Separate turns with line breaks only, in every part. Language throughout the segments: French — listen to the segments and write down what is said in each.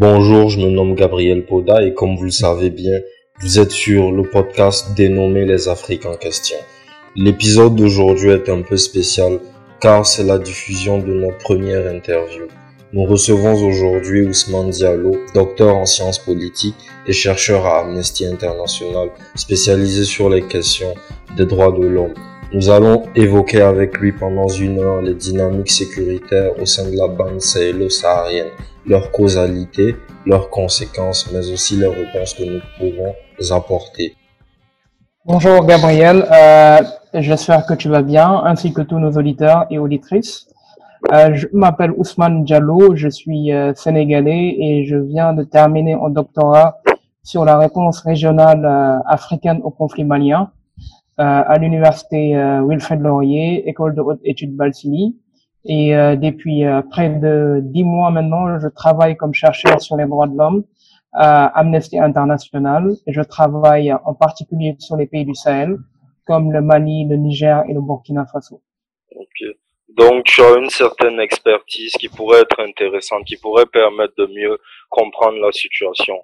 Bonjour, je me nomme Gabriel Poda et comme vous le savez bien, vous êtes sur le podcast dénommé Les Afriques en question. L'épisode d'aujourd'hui est un peu spécial car c'est la diffusion de notre première interview. Nous recevons aujourd'hui Ousmane Diallo, docteur en sciences politiques et chercheur à Amnesty International, spécialisé sur les questions des droits de l'homme. Nous allons évoquer avec lui pendant une heure les dynamiques sécuritaires au sein de la bande sahélo-saharienne, leur causalité, leurs conséquences, mais aussi les réponses que nous pouvons apporter.
Bonjour Gabriel, euh, j'espère que tu vas bien, ainsi que tous nos auditeurs et auditrices. Euh, je m'appelle Ousmane Diallo, je suis euh, sénégalais et je viens de terminer un doctorat sur la réponse régionale africaine au conflit malien à l'université Wilfrid Laurier, école de haute études Balsini. Et depuis près de dix mois maintenant, je travaille comme chercheur sur les droits de l'homme à Amnesty International et je travaille en particulier sur les pays du Sahel comme le Mali, le Niger et le Burkina Faso.
Donc, tu as une certaine expertise qui pourrait être intéressante, qui pourrait permettre de mieux comprendre la situation.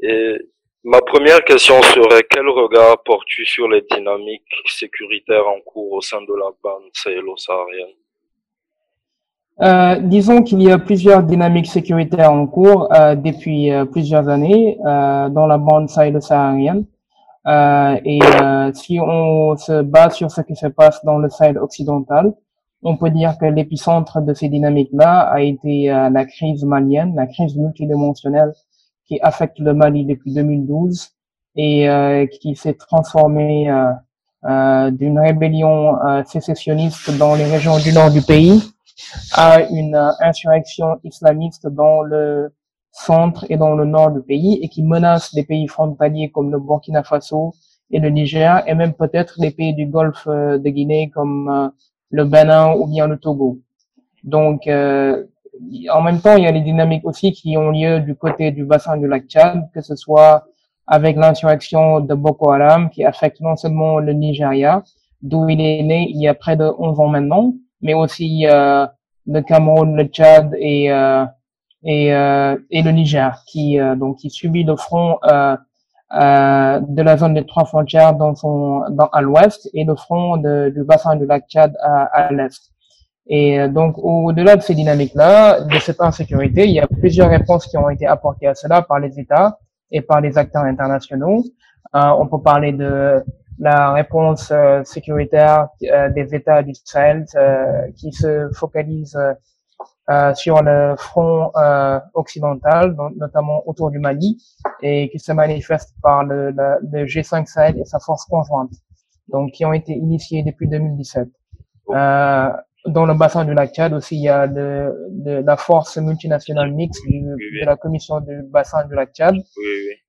Et ma première question serait, quel regard portes-tu sur les dynamiques sécuritaires en cours au sein de la bande sahélo-saharienne?
Euh, disons qu'il y a plusieurs dynamiques sécuritaires en cours euh, depuis euh, plusieurs années euh, dans la bande sahélo-saharienne. Euh, et si on se base sur ce qui se passe dans le Sahel occidental, on peut dire que l'épicentre de ces dynamiques-là a été euh, la crise malienne, la crise multidimensionnelle qui affecte le Mali depuis 2012 et euh, qui s'est transformée euh, d'une rébellion sécessionniste dans les régions du nord du pays à une insurrection islamiste dans le centre et dans le nord du pays et qui menace des pays frontaliers comme le Burkina Faso et le Niger et même peut-être les pays du Golfe de Guinée comme le Bénin ou bien le Togo. Donc, euh, en même temps, il y a les dynamiques aussi qui ont lieu du côté du bassin du lac Tchad, que ce soit avec l'insurrection de Boko Haram qui affecte non seulement le Nigeria, d'où il est né il y a près de 11 ans maintenant, mais aussi euh, le Cameroun, le Tchad et euh, et, euh, et le Niger, qui donc qui subit le front de la zone des trois frontières dans son, dans, à l'ouest et le front de, du bassin du lac Tchad à, à l'est. Et donc, au-delà de ces dynamiques-là, de cette insécurité, il y a plusieurs réponses qui ont été apportées à cela par les États et par les acteurs internationaux. Euh, on peut parler de la réponse euh, sécuritaire des États du Sahel qui se focalise euh, sur le front euh, occidental, notamment autour du Mali, et qui se manifeste par le, le, G5 Sahel et sa force conjointe, donc qui ont été initiés depuis 2017. Euh, dans le bassin du lac Tchad aussi, il y a de la force multinationale mixte de la commission du bassin du lac Tchad.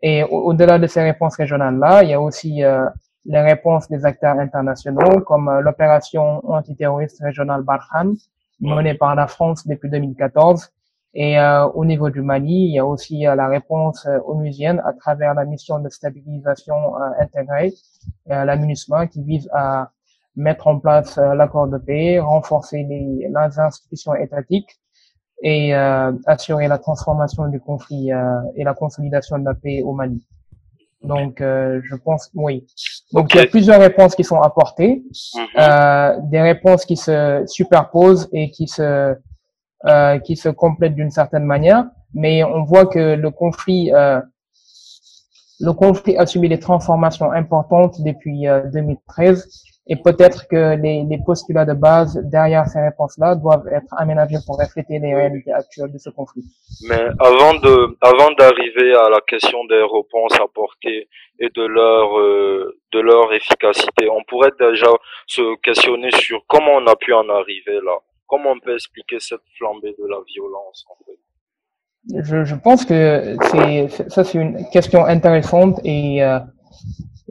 Et au-delà de ces réponses régionales-là, il y a aussi euh, les réponses des acteurs internationaux, comme euh, l'opération antiterroriste régionale Barkhane, menée par la France depuis 2014. Et euh, au niveau du Mali, il y a aussi euh, la réponse euh, onusienne à travers la mission de stabilisation euh, intégrée, la MINUSMA, qui vise à mettre en place l'accord de paix, renforcer les, les institutions étatiques et assurer la transformation du conflit et la consolidation de la paix au Mali. Donc, euh, je pense, oui. Donc, il y a plusieurs réponses qui sont apportées, mhm. euh, des réponses qui se superposent et qui se euh, qui se complètent d'une certaine manière, mais on voit que le conflit euh, le conflit a subi des transformations importantes depuis 2013 euh, et peut-être que les, les, postulats de base derrière ces réponses-là doivent être aménagés pour refléter les réalités actuelles de ce conflit.
Mais avant de, avant d'arriver à la question des réponses apportées et de leur, euh, de leur efficacité, on pourrait déjà se questionner sur comment on a pu en arriver là. Comment on peut expliquer cette flambée de la violence en fait?
Je, je pense que c'est ça c'est une question intéressante et euh,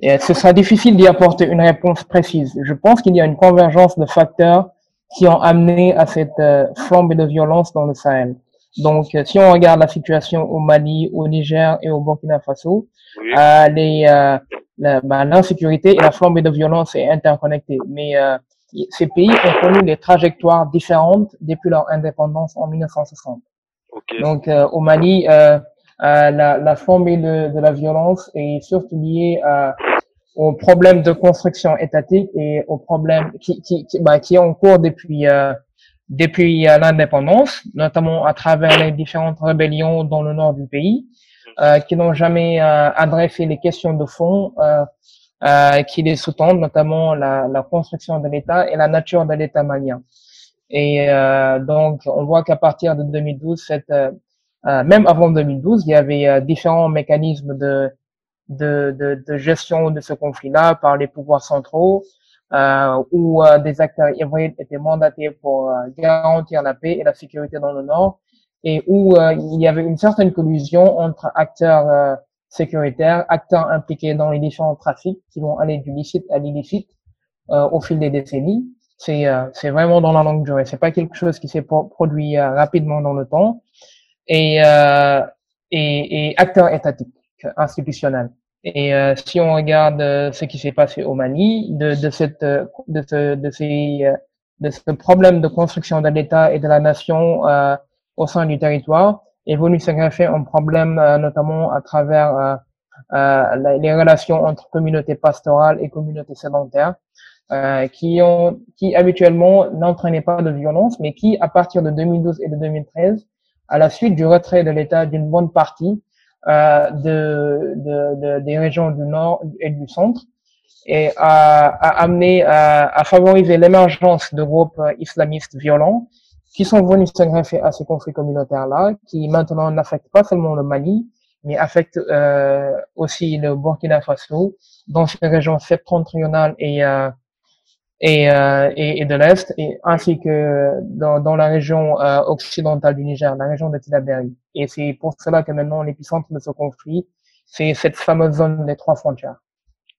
et ce sera difficile d'y apporter une réponse précise? Je pense qu'il y a une convergence de facteurs qui ont amené à cette euh, flambée de violence dans le Sahel. Donc, euh, si on regarde la situation au Mali, au Niger et au Burkina Faso, euh, les, euh, bah, l'insécurité et la flambée de violence est interconnectée. Mais ces pays ont connu des trajectoires différentes depuis leur indépendance en 1960. Donc au Mali, la, la flambée de, de, la violence est surtout liée à aux problèmes de construction étatique et aux problèmes qui, qui, qui, bah, qui est en cours depuis euh, depuis l'indépendance, notamment à travers les différentes rébellions dans le nord du pays, euh, qui n'ont jamais euh, adressé les questions de fond euh, euh, qui les sous-tendent, notamment la, la construction de l'État et la nature de l'État malien. Et euh, donc, on voit qu'à partir de 2012, cette, même avant 2012, il y avait différents mécanismes de de, de, de gestion de ce conflit-là par les pouvoirs centraux, euh, où euh, des acteurs hybrides étaient mandatés pour euh, garantir la paix et la sécurité dans le Nord, et où euh, il y avait une certaine collusion entre acteurs sécuritaires, acteurs impliqués dans les différents trafics qui vont aller du licite à l'illicite au fil des décennies. C'est c'est vraiment dans la longue durée. C'est pas quelque chose qui s'est produit rapidement dans le temps. Et, et, et acteurs étatiques institutionnels. Et euh, si on regarde euh, ce qui s'est passé au Mali, de, de, cette, euh, de, ce, de, ces, de ce problème de construction de l'État et de la nation au sein du territoire, est venu s'aggraver un problème notamment à travers les relations entre communautés pastorales et communautés sédentaires, qui, ont, qui habituellement n'entraînaient pas de violence, mais qui, à partir de 2012 et de 2013, à la suite du retrait de l'État d'une bonne partie, euh, de, de, de, des régions du nord et du centre et a, a amené à, à favoriser l'émergence de groupes islamistes violents qui sont venus se greffer à ces conflits communautaires-là, qui maintenant n'affectent pas seulement le Mali, mais affectent euh, aussi le Burkina Faso, dans ces régions septentrionales et, euh, et, euh, et, et, de l'Est, et ainsi que dans, dans la région euh, occidentale du Niger, la région de Tilaberi. Et c'est pour cela que maintenant l'épicentre de ce conflit, c'est cette fameuse zone des trois frontières.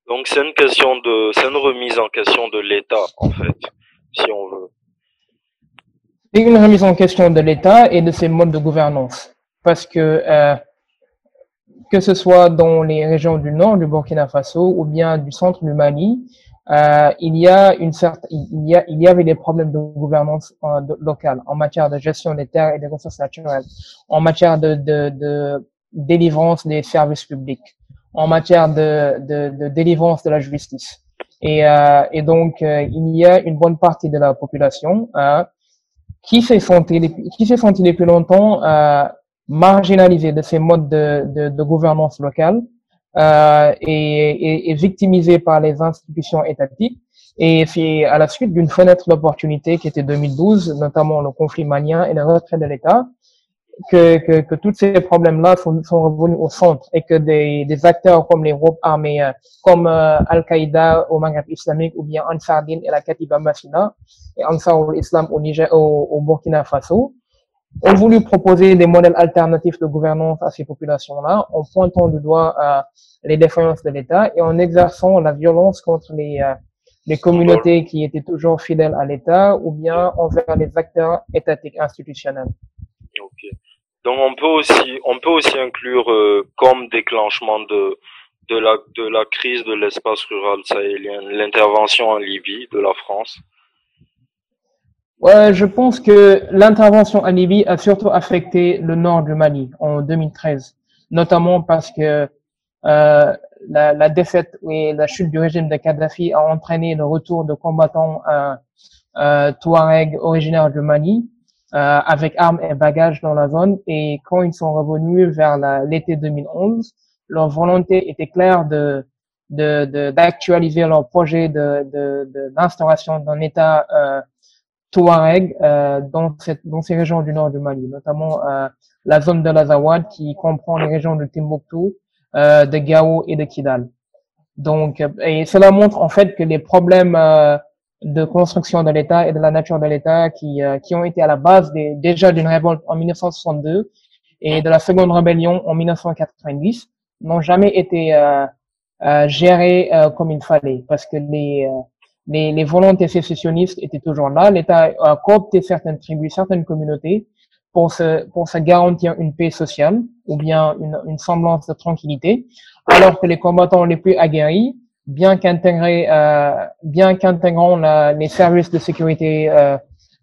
Donc c'est une question de, c'est une remise en question de l'État en fait, si on veut.
C'est une remise en question de l'État et de ses modes de gouvernance, parce que euh, que ce soit dans les régions du nord du Burkina Faso ou bien du centre du Mali, euh, il y a une certaine, il y a, il y avait des problèmes de gouvernance euh, locale en matière de gestion des terres et des ressources naturelles, en matière de, de, de délivrance des services publics, en matière de, délivrance de la justice. Et, euh, et donc, euh, il y a une bonne partie de la population euh, qui s'est senti, qui s'est senti depuis longtemps marginalisée de ces modes de, de, de gouvernance locale euh, et, et, victimisé par les institutions étatiques. Et c'est à la suite d'une fenêtre d'opportunité qui était 2012, notamment le conflit malien et le retrait de l'État, que, que, que tous ces problèmes-là sont, sont, revenus au centre et que des, des acteurs comme les groupes armés, euh, comme euh, Al-Qaïda au Maghreb islamique ou bien Ansar Din et la Katiba Masina et Ansar al-Islam au, Niger, au, au Burkina Faso, ont voulu proposer des modèles alternatifs de gouvernance à ces populations-là en pointant du doigt euh, les défaillances de l'État et en exerçant la violence contre les, euh, les communautés qui étaient toujours fidèles à l'État ou bien envers les acteurs étatiques institutionnels.
Donc on peut aussi on peut aussi inclure euh, comme déclenchement de de la de la crise de l'espace rural sahélien l'intervention en Libye de la France.
Ouais, je pense que l'intervention en Libye a surtout affecté le nord du Mali en 2013, notamment parce que euh, la, la, défaite et la chute du régime de Kadhafi a entraîné le retour de combattants euh, euh, Touareg originaires du Mali euh, avec armes et bagages dans la zone. Et quand ils sont revenus vers l'été 2011, leur volonté était claire de d'actualiser de, leur projet d'instauration de, d'un État euh, Touareg euh, dans, cette, dans ces régions du nord du Mali, notamment euh, la zone de l'Azawad qui comprend les régions de Timbuktu, euh, de Gao et de Kidal. Donc, et cela montre en fait que les problèmes euh, de construction de l'État et de la nature de l'État qui, euh, qui ont été à la base des, déjà d'une révolte en 1962 et de la seconde rébellion en 1990 n'ont jamais été euh, gérés comme il fallait parce que les les, les volontés sécessionnistes étaient toujours là. L'État a coopté certaines tribus, certaines communautés pour se, pour se garantir une paix sociale ou bien une, une semblance de tranquillité, alors que les combattants les plus aguerris, bien qu'intégrés, euh, bien qu'intégrant les services de sécurité euh,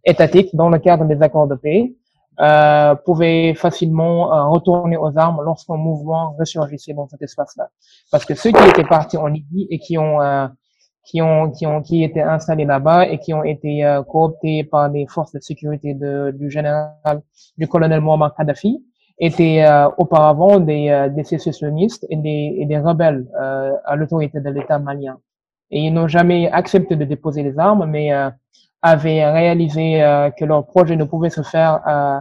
étatiques dans le cadre des accords de paix, euh, pouvaient facilement euh, retourner aux armes lorsqu'un mouvement ressurgissait dans cet espace-là. Parce que ceux qui étaient partis en Libye et qui ont euh, qui ont qui ont qui étaient installés là-bas et qui ont été euh, cooptés par les forces de sécurité de, du général du colonel Muammar Kadhafi étaient auparavant des, des sécessionnistes et des, et des rebelles à l'autorité de l'État malien. Et ils n'ont jamais accepté de déposer les armes, mais avaient réalisé euh, que leur projet ne pouvait se faire euh,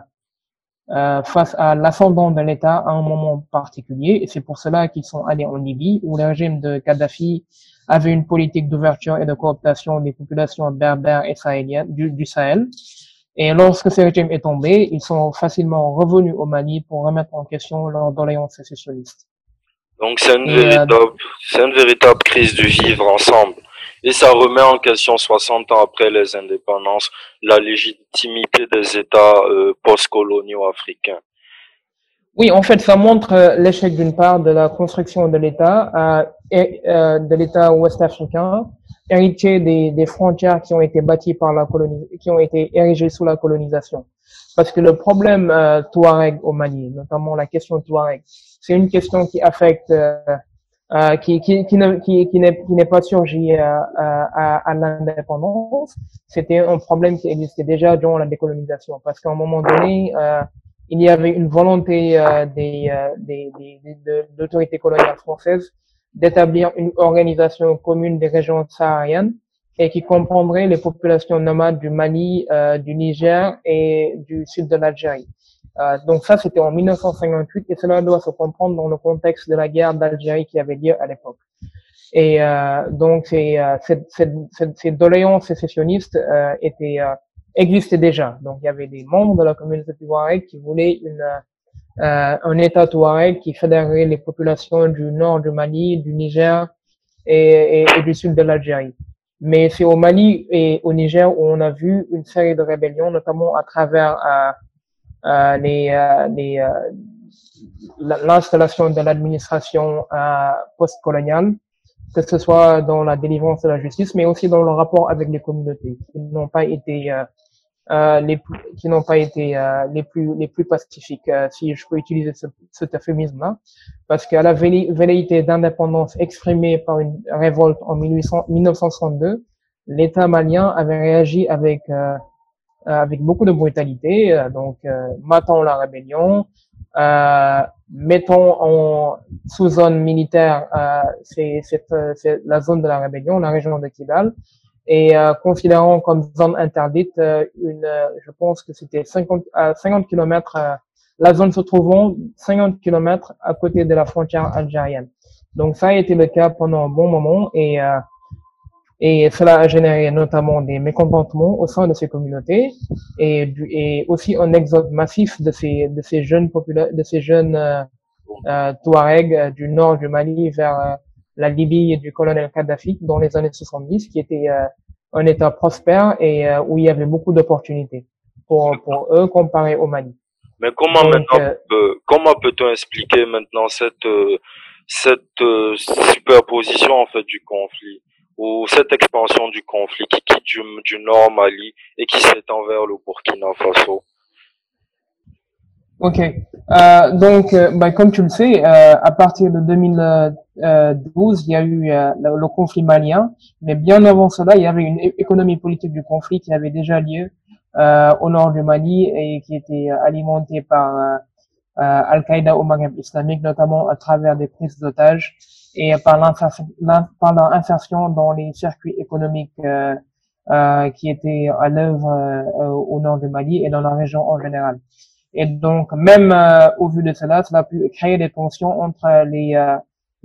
euh, face à l'ascendant de l'État à un moment particulier. Et c'est pour cela qu'ils sont allés en Libye, où le régime de Kadhafi avait une politique d'ouverture et de cooptation des populations berbères et sahéliennes du, du Sahel. Et lorsque ce régime est tombé, ils sont facilement revenus au Mali pour remettre en question leur doléance sécessionniste.
Donc c'est une, véritable, c'est une véritable crise du vivre ensemble. Et ça remet en question 60 ans après les indépendances la légitimité des États euh, postcoloniaux africains.
Oui, en fait, ça montre euh, l'échec d'une part de la construction de l'État euh, et euh, de l'État ouest-africain, héritier des, des, frontières qui ont été bâties par la colonie, qui ont été érigées sous la colonisation. Parce que le problème euh, Touareg au Mali, notamment la question Touareg, c'est une question qui affecte euh, qui, qui, qui, ne, qui, qui n'est pas surgi euh, euh, à, à l'indépendance, c'était un problème qui existait déjà durant la décolonisation. Parce qu'à un moment donné, euh, il y avait une volonté euh, des, des, des, de l'autorité coloniale française d'établir une organisation commune des régions sahariennes et qui comprendrait les populations nomades du Mali, du Niger et du sud de l'Algérie. Euh, donc ça, c'était en 1958 et cela doit se comprendre dans le contexte de la guerre d'Algérie qui avait lieu à l'époque. Et euh, donc ces, euh, cette, cette, ces doléances sécessionnistes euh, étaient euh, existaient déjà. Donc il y avait des membres de la communauté touareg qui voulaient une, un État touareg qui fédérerait les populations du nord du Mali, du Niger et, du sud de l'Algérie. Mais c'est au Mali et au Niger où on a vu une série de rébellions, notamment à travers euh, euh, euh, l'installation de l'administration postcoloniale, que ce soit dans la délivrance de la justice, mais aussi dans le rapport avec les communautés, qui n'ont pas été euh, plus, qui n'ont pas été euh, les plus pacifiques, euh, si je peux utiliser ce, cet euphémisme-là, parce qu'à la velléité d'indépendance exprimée par une révolte en 1800, 1962, l'État malien avait réagi avec euh, avec beaucoup de brutalité. Euh, donc, euh, matons la rébellion, mettons en sous zone militaire c'est la zone de la rébellion, la région de Kidal, et euh, considérant comme zone interdite une, je pense que c'était 50 à 50 kilomètres, la zone se trouvant 50 kilomètres à côté de la frontière algérienne. Donc ça a été le cas pendant un bon moment et et cela a généré notamment des mécontentements au sein de ces communautés et, et aussi un exode massif de ces, de ces jeunes populaires, de ces jeunes euh, euh Touaregs euh, du nord du Mali vers euh, la Libye du colonel Kadhafi dans les années 70, qui était un État prospère et où il y avait beaucoup d'opportunités pour, pour eux comparé au Mali.
Mais comment maintenant, comment peut-on expliquer maintenant cette, cette superposition en fait du conflit? ou cette expansion du conflit qui quitte du, du nord Mali et qui s'étend vers le Burkina Faso?
Ok, euh, donc euh, bah, comme tu le sais, euh, à partir de 2012, il y a eu euh, le, conflit malien, mais bien avant cela, il y avait une économie politique du conflit qui avait déjà lieu euh, au nord du Mali et qui était alimentée par Al-Qaïda au Maghreb islamique, notamment à travers des prises d'otages et par l'insertion dans les circuits économiques euh, euh, qui étaient à l'œuvre euh, au nord du Mali et dans la région en général. Et donc, même au vu de cela, cela a pu créer des tensions entre les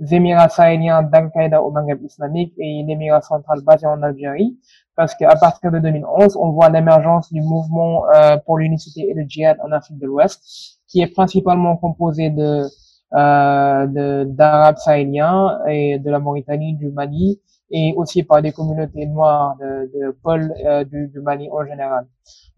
Émirats sahéliens d'Al-Qaïda au Maghreb islamique et l'Émirat central basé en Algérie, parce qu'à partir de 2011, on voit l'émergence du mouvement pour l'unicité et le djihad en Afrique de l'Ouest, qui est principalement composé de euh, d'Arabes sahéliens et de la Mauritanie, du Mali, et aussi par des communautés noires de, de Paul euh, du, du, Mali en général.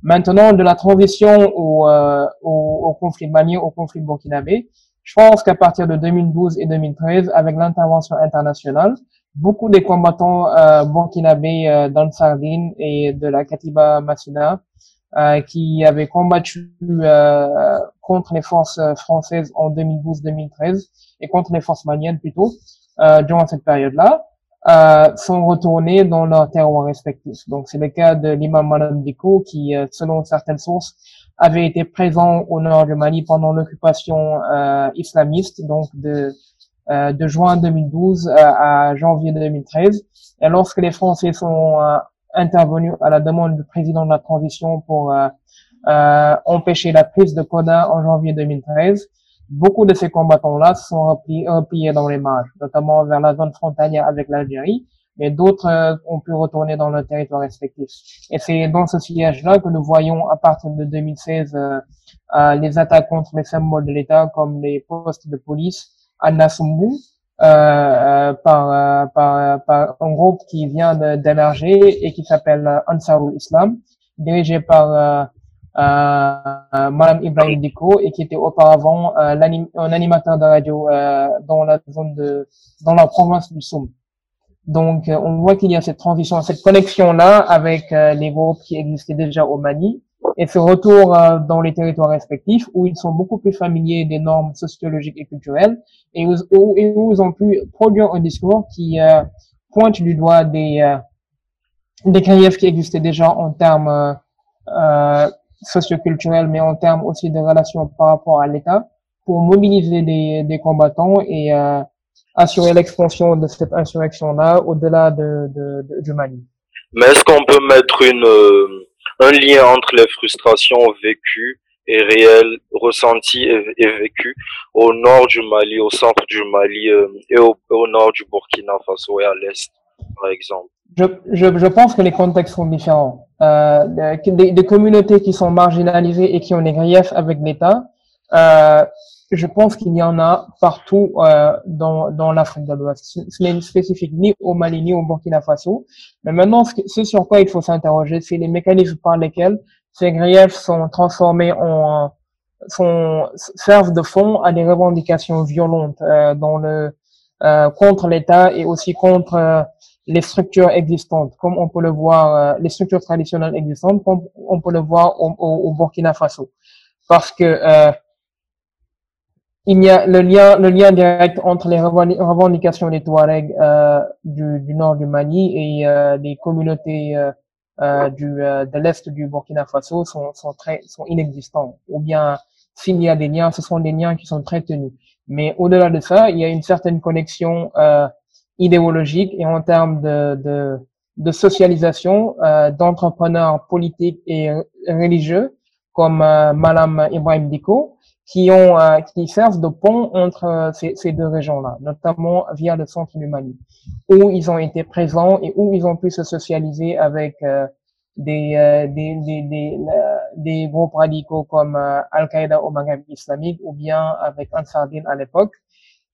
Maintenant, de la transition au, euh, au, au, conflit malien, au conflit burkinabé, je pense qu'à partir de 2012 et 2013, avec l'intervention internationale, beaucoup des combattants euh, burkinabés euh, dans le Sardine et de la Katiba Massina qui avait combattu contre les forces françaises en 2012-2013 et contre les forces maliennes plutôt durant cette période-là euh, sont retournés dans leurs terroirs respectifs. Donc c'est le cas de l'imam Malam Diko qui, euh, selon certaines sources, avait été présent au nord du Mali pendant l'occupation euh, islamiste, donc de, euh, de juin 2012 à janvier 2013. Et lorsque les Français sont intervenus à la demande du président de la transition pour empêcher la prise de Kona en janvier 2013, Beaucoup de ces combattants-là sont repliés, dans les marges, notamment vers la zone frontalière avec l'Algérie, mais d'autres euh, ont pu retourner dans leur territoire respectif. Et c'est dans ce siège-là que nous voyons à partir de 2016 euh, euh, les attaques contre les symboles de l'État comme les postes de police à Nassumbu, par, un groupe qui vient d'émerger et qui s'appelle Ansarul Islam, dirigé par Madame Ibrahim Diko et qui était auparavant euh, un animateur de radio euh, dans la zone de dans la province du Soum. Donc on voit qu'il y a cette transition, cette connexion là avec les groupes qui existaient déjà au Mali et ce retour dans les territoires respectifs où ils sont beaucoup plus familiers des normes sociologiques et culturelles et où, ils ont pu produire un discours qui pointe du doigt des des griefs qui existaient déjà en termes euh, socioculturel, mais en termes aussi de relations par rapport à l'État, pour mobiliser des, des combattants et euh, assurer l'expansion de cette insurrection-là au-delà de, de, du Mali.
Mais est-ce qu'on peut mettre une, euh, un lien entre les frustrations vécues et réelles, ressenties et, vécues au nord du Mali, au centre du Mali euh, et au, au nord du Burkina Faso et à l'est, par exemple?
Je, je, je, pense que les contextes sont différents. Euh, des, des, communautés qui sont marginalisées et qui ont des griefs avec l'État, euh, je pense qu'il y en a partout euh, dans, dans l'Afrique de l'Ouest. Ce n'est spécifique ni au Mali ni au Burkina Faso. Mais maintenant, ce, sur quoi il faut s'interroger, c'est les mécanismes par lesquels ces griefs sont transformés en sont, servent de fond à des revendications violentes euh, dans le euh, contre l'État et aussi contre euh, les structures existantes, comme on peut le voir, euh, les structures traditionnelles existantes, comme on peut le voir au, au, Burkina Faso. Parce que euh, il y a le lien, le lien direct entre les revendications des Touaregs euh, du, du, nord du Mali et euh, les communautés euh, du, de l'est du Burkina Faso sont, sont, très, sont inexistants. Ou bien, s'il y a des liens, ce sont des liens qui sont très tenus. Mais au-delà de ça, il y a une certaine connexion euh, idéologique et en termes de, de, de socialisation euh, d'entrepreneurs politiques et religieux comme euh, Madame Ibrahim Diko qui ont euh, qui servent de pont entre euh, ces, ces deux régions-là, notamment via le centre du Mali, où ils ont été présents et où ils ont pu se socialiser avec euh, des, des, des, des, des, groupes radicaux comme Al-Qaïda au Maghreb islamique ou bien avec Ansar Din à l'époque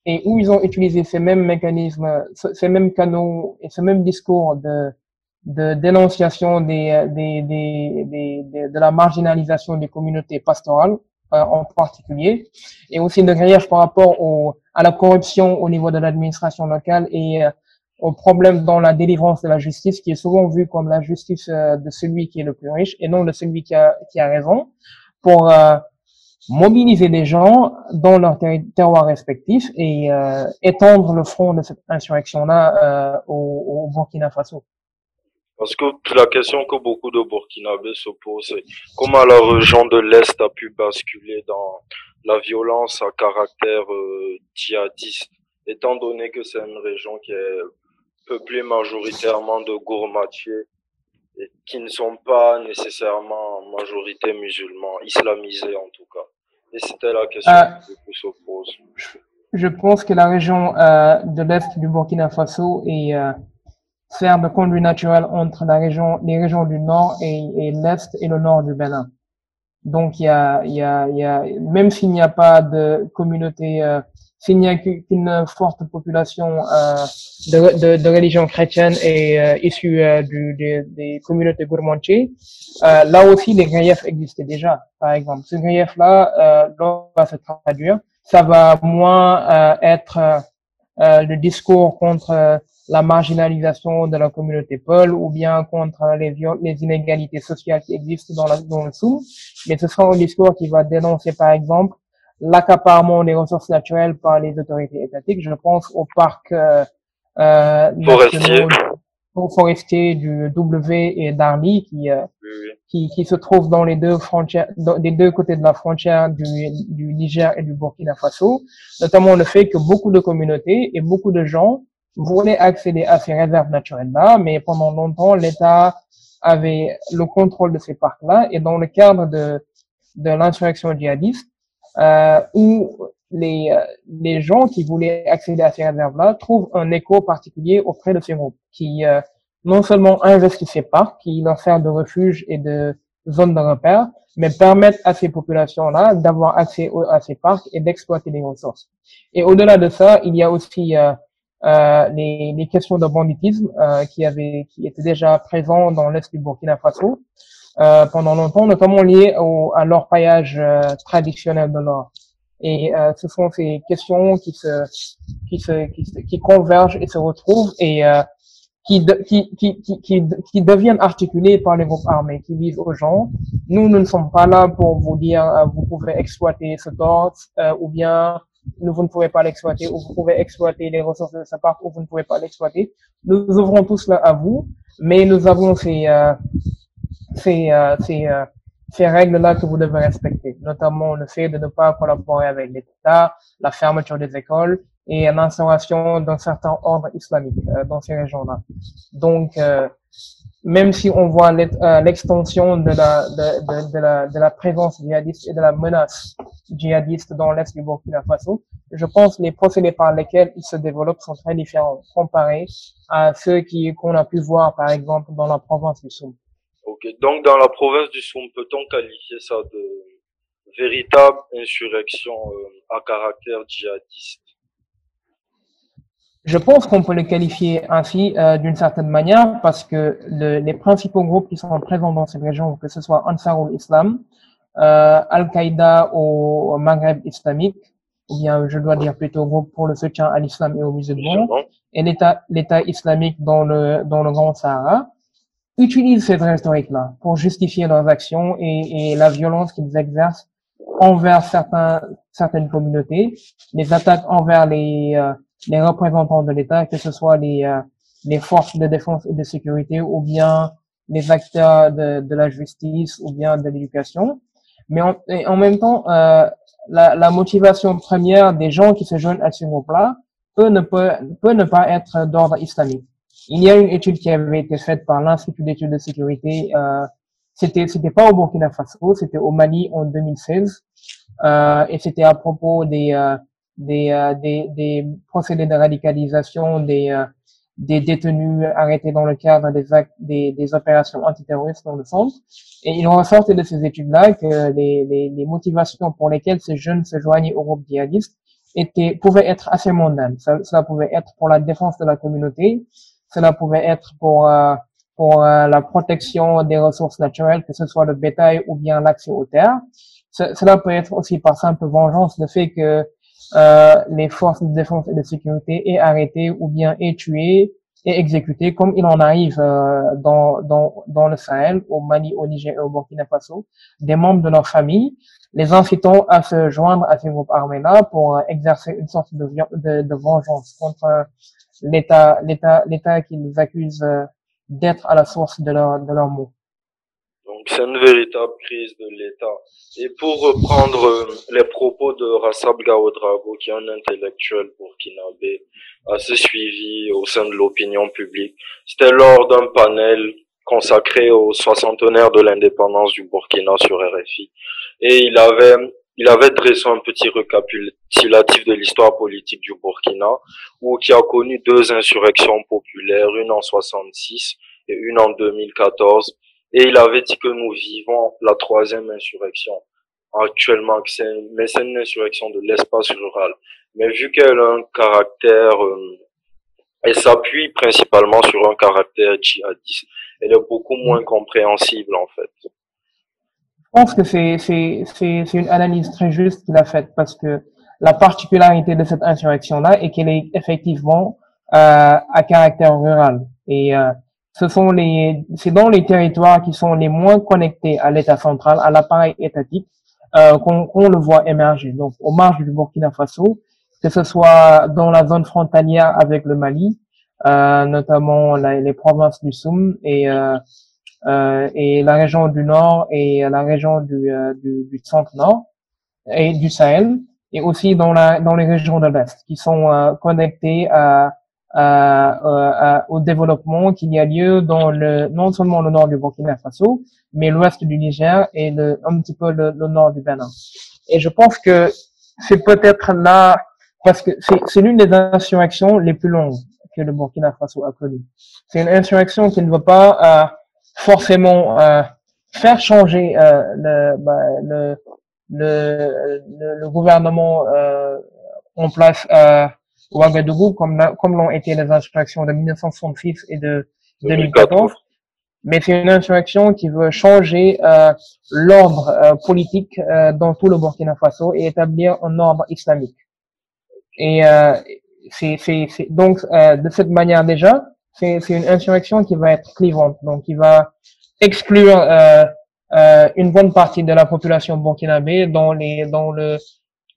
et où ils ont utilisé ces mêmes mécanismes, ces mêmes canaux et ce même discours de, dénonciation de la marginalisation des communautés pastorales euh, en particulier, et aussi de grief par rapport à la corruption au niveau de l'administration locale et euh, au problème dans la délivrance de la justice, qui est souvent vue comme la justice euh, de celui qui est le plus riche et non de celui qui a, qui a raison, pour mobiliser des gens dans leur terroir respectif et euh, étendre le front de cette insurrection-là euh, au, au, Burkina Faso.
Parce que la question que beaucoup de Burkinabés se posent, c'est comment la région de l'Est a pu basculer dans la violence à caractère euh, djihadiste, étant donné que c'est une région qui est peuplée majoritairement de gourmatiers et qui ne sont pas nécessairement en majorité musulmans, islamisés en tout cas? Et c'était la question euh, que pose.
Je pense que la région euh, de l'Est du Burkina Faso est euh, sert de conduit naturel entre la région, les régions du Nord et, et l'Est et le Nord du Bénin. Donc il y a, y a, il y a même s'il n'y a pas de communauté, euh, s'il n'y a qu'une forte population euh, de, de, de, religion chrétienne et euh, issue euh, du, des, des communautés gourmandiers, euh, là aussi les griefs existaient déjà. Par exemple, ce grief-là, euh, va se traduire, ça va moins être le discours contre la marginalisation de la communauté Peul ou bien contre les, les inégalités sociales qui existent dans, la, dans le Soum. Mais ce sera un discours qui va dénoncer, par exemple, l'accaparement des ressources naturelles par les autorités étatiques. Je pense au parc euh,
euh,
forestier du W et d'Arly qui, euh, qui, qui se trouve dans les deux frontières, des deux côtés de la frontière du, du Niger et du Burkina Faso, notamment le fait que beaucoup de communautés et beaucoup de gens voulaient accéder à ces réserves naturelles-là, mais pendant longtemps, l'État avait le contrôle de ces parcs-là et dans le cadre de, de l'insurrection djihadiste, euh, où les, euh, les gens qui voulaient accéder à ces réserves-là trouvent un écho particulier auprès de ces groupes qui euh, non seulement investissent parcs, qui leur servent de refuge et de zone de repère, mais permettent à ces populations-là d'avoir accès à ces parcs et d'exploiter les ressources. Et au-delà de ça, il y a aussi euh, euh, les, les, questions de banditisme euh, qui avaient, qui étaient déjà présents dans l'est du Burkina Faso euh, pendant longtemps, notamment liées au, à l'orpaillage euh, traditionnel de l'or. Et euh, ce sont ces questions qui se, qui se, qui, qui convergent et se retrouvent et qui, qui, qui, qui, qui, deviennent articulées par les groupes armés, qui disent aux gens, nous, nous ne sommes pas là pour vous dire, vous pouvez exploiter ce or, ou bien vous ne pouvez pas l'exploiter, ou vous pouvez exploiter les ressources de sa part, ou vous ne pouvez pas l'exploiter. Nous ouvrons tout cela à vous, mais nous avons ces, euh, ces, euh, ces, euh, ces règles-là que vous devez respecter, notamment le fait de ne pas collaborer avec l'État, la fermeture des écoles et l'instauration d'un certain ordre islamique dans ces régions-là. Donc, même si on voit euh, l'extension de la, de, la, de la présence djihadiste et de la menace djihadiste dans l'est du Burkina Faso, je pense que les procédés par lesquels ils se développent sont très différents comparés à ceux qui qu'on a pu voir par exemple dans la province du Soum.
Ok, donc dans la province du Soum, peut-on qualifier ça de véritable insurrection euh, à caractère djihadiste?
Je pense qu'on peut le qualifier ainsi euh, d'une certaine manière parce que le, les principaux groupes qui sont présents dans cette région, que ce soit Ansarul Islam, euh, Al-Qaïda au, Maghreb islamique, ou bien je dois dire plutôt groupe pour le soutien à l'islam et aux musulmans, et l'État, l'État islamique dans le, dans le Grand Sahara, utilisent cette rhétorique-là pour justifier leurs actions et, et la violence qu'ils exercent envers certains, certaines communautés, les attaques envers les, euh, les représentants de l'État, que ce soit les, euh, les forces de défense et de sécurité ou bien les acteurs de, de la justice ou bien de l'éducation. Mais en, en, même temps, euh, la, la, motivation première des gens qui se joignent à ce groupe-là peut ne, peut, peut ne pas être d'ordre islamique. Il y a une étude qui avait été faite par l'Institut d'études de sécurité. Euh, c'était c'était pas au Burkina Faso, c'était au Mali en 2016, euh, et c'était à propos des euh, des, euh, des, des, procédés de radicalisation des, euh, des détenus arrêtés dans le cadre des, actes, des, des opérations antiterroristes dans le centre. Et il ressortait de ces études-là que les, les, les, motivations pour lesquelles ces jeunes se joignaient au groupe djihadiste étaient, pouvaient être assez mondaines. Ça, cela pouvait être pour la défense de la communauté, cela pouvait être pour, euh, pour la protection des ressources naturelles, que ce soit le bétail ou bien l'accès aux terres. cela peut être aussi par simple vengeance, le fait que euh, les forces de défense et de sécurité est arrêté ou bien est tué et exécuté comme il en arrive euh, dans, dans, dans le Sahel, au Mali, au Niger et au Burkina Faso, des membres de leur famille, les incitant à se joindre à ces groupes armés-là pour euh, exercer une sorte de, de, de vengeance contre l'État, l'État, l'État qui nous accuse d'être à la source de leur, de leurs maux.
Donc c'est une véritable crise de l'État. Et pour reprendre euh, les propos de Rassab Gaodrago, qui est un intellectuel burkinabé assez suivi au sein de l'opinion publique, c'était lors d'un panel consacré au soixantenaire de l'indépendance du Burkina sur RFI. Et il avait, il avait dressé un petit récapitulatif de l'histoire politique du Burkina, où qui a connu deux insurrections populaires, une en 66 et une en 2014 et il avait dit que nous vivons la troisième insurrection actuellement, mais c'est une insurrection de l'espace rural. Mais vu qu'elle a un caractère, euh, elle s'appuie principalement sur un caractère djihadiste, elle est beaucoup moins compréhensible en fait.
Je pense que c'est une analyse très juste qu'il a faite parce que la particularité de cette insurrection-là est qu'elle est effectivement euh, à caractère rural. Et euh, ce sont les, c'est dans les territoires qui sont les moins connectés à l'État central, à l'appareil étatique, euh, qu'on le voit émerger. Donc, au marge du Burkina Faso, que ce soit dans la zone frontalière avec le Mali, euh, notamment les provinces du Soum et euh, et la région du Nord et la région du, euh, du, du centre-nord et du Sahel, et aussi dans, la, dans les régions de l'Est, qui sont euh, connectées à, à, au développement qu'il y a lieu dans le, non seulement le nord du Burkina Faso, mais l'ouest du Niger et le, un petit peu le, le nord du Bénin. Et je pense que c'est peut-être là, parce que c'est l'une des insurrections les plus longues que le Burkina Faso a connues. C'est une insurrection qui ne va pas forcément euh, faire changer euh, le, bah, le, le, le, gouvernement euh, en place à Ouagadougou, comme, comme l'ont été les insurrections de 1966 et de 2014. Mais c'est une insurrection qui veut changer euh, l'ordre euh, politique euh, dans tout le Burkina Faso et établir un ordre islamique. Et c'est donc de cette manière déjà, c'est une insurrection qui va être clivante, donc qui va exclure euh, euh, une bonne partie de la population burkinabé dans les dans le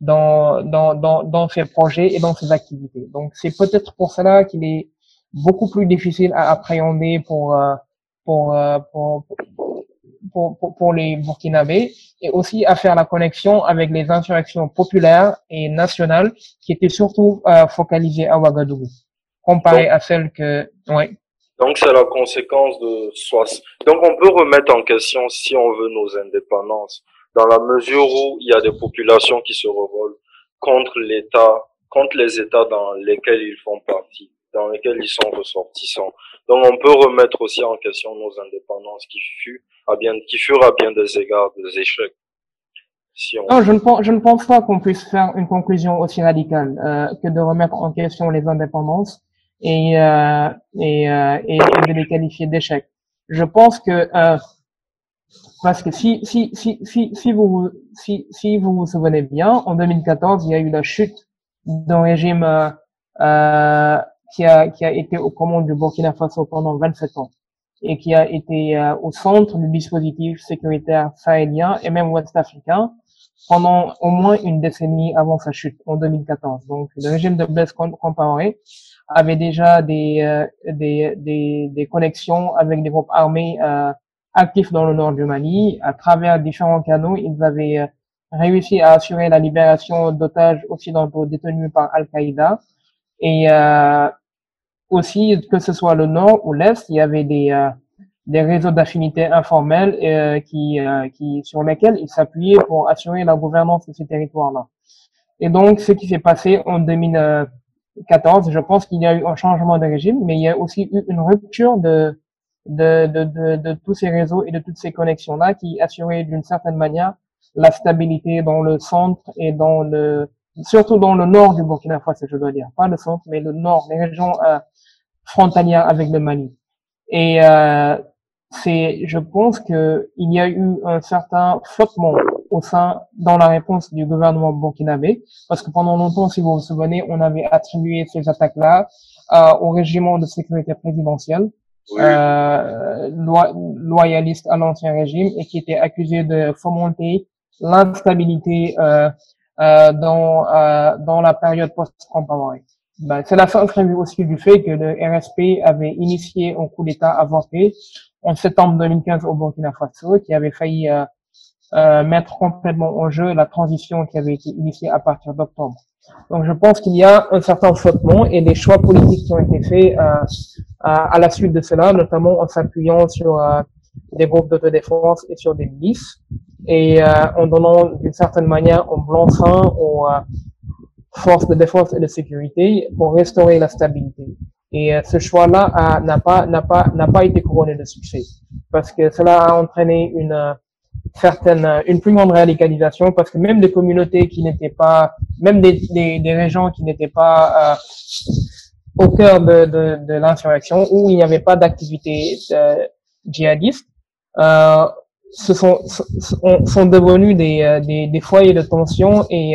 dans dans dans dans ses projets et dans ses activités. Donc c'est peut-être pour cela qu'il est beaucoup plus difficile à appréhender pour euh, pour, euh, pour, pour, pour, pour les Burkinabés et aussi à faire la connexion avec les insurrections populaires et nationales qui étaient surtout euh, focalisées à Ouagadougou comparé à celle que, ouais.
Donc c'est la conséquence de soit. Donc on peut remettre en question si on veut nos indépendances dans la mesure où il y a des populations qui se revoltent contre l'État, contre les États dans lesquels ils font partie, dans lesquels ils sont ressortissants. Donc on peut remettre aussi en question nos indépendances qui furent à bien, qui furent à bien des égards des échecs.
Si on... Non, je ne pense, je ne pense pas qu'on puisse faire une conclusion aussi radicale euh, que de remettre en question les indépendances et, euh, et, euh, et, de les qualifier d'échecs. Je pense que euh, parce que si si si si si vous si si vous vous souvenez bien, en 2014, il y a eu la chute d'un régime euh, qui a qui a été au commande du Burkina Faso pendant 27 ans et qui a été euh, au centre du dispositif sécuritaire sahélien et même ouest-africain pendant au moins une décennie avant sa chute en 2014. Donc le régime de Blaise Compaoré avait déjà des, euh, des, des, des, connexions avec des groupes armés euh, actifs dans le nord du Mali. À travers différents canaux, ils avaient euh, réussi à assurer la libération d'otages occidentaux détenus par Al-Qaïda. Et euh, aussi, que ce soit le nord ou l'est, il y avait des, des réseaux d'affinités informels qui, qui, sur lesquels ils s'appuyaient pour assurer la gouvernance de ces territoires-là. Et donc, ce qui s'est passé en 2000, 14, je pense qu'il y a eu un changement de régime, mais il y a aussi eu une rupture de, de, de, de, de tous ces réseaux et de toutes ces connexions-là qui assuraient d'une certaine manière la stabilité dans le centre et dans le, surtout dans le nord du Burkina Faso, je dois dire. Pas le centre, mais le nord, les régions euh, frontalières avec le Mali. Et euh, c'est, je pense que il y a eu un certain flottement au sein, dans la réponse du gouvernement burkinabé, parce que pendant longtemps, si vous vous souvenez, on avait attribué ces attaques-là euh, au régiment de sécurité présidentielle, euh, loyaliste à l'ancien régime, et qui était accusé de fomenter l'instabilité euh, euh, dans euh, dans la période post-Compaoré. Ben, c'est la fin prévue aussi du fait que le RSP avait initié un coup d'État avorté en septembre 2015 au Burkina Faso, qui avait failli euh, euh, mettre complètement en jeu la transition qui avait été initiée à partir d'octobre. Donc je pense qu'il y a un certain flottement et des choix politiques qui ont été faits euh, à, la suite de cela, notamment en s'appuyant sur euh, des groupes d'autodéfense et sur des milices, et euh, en donnant d'une certaine manière un blanc-seing aux forces de défense et de sécurité pour restaurer la stabilité. Et ce choix-là n'a pas n'a pas n'a pas été couronné de succès parce que cela a entraîné une certaines, euh, une plus grande radicalisation parce que même des communautés qui n'étaient pas, même des, des, des régions qui n'étaient pas euh, au cœur de, de, de l'insurrection où il n'y avait pas d'activité euh, djihadiste, euh, ce sont, sont, sont devenus des, euh, des, des, foyers de tension et,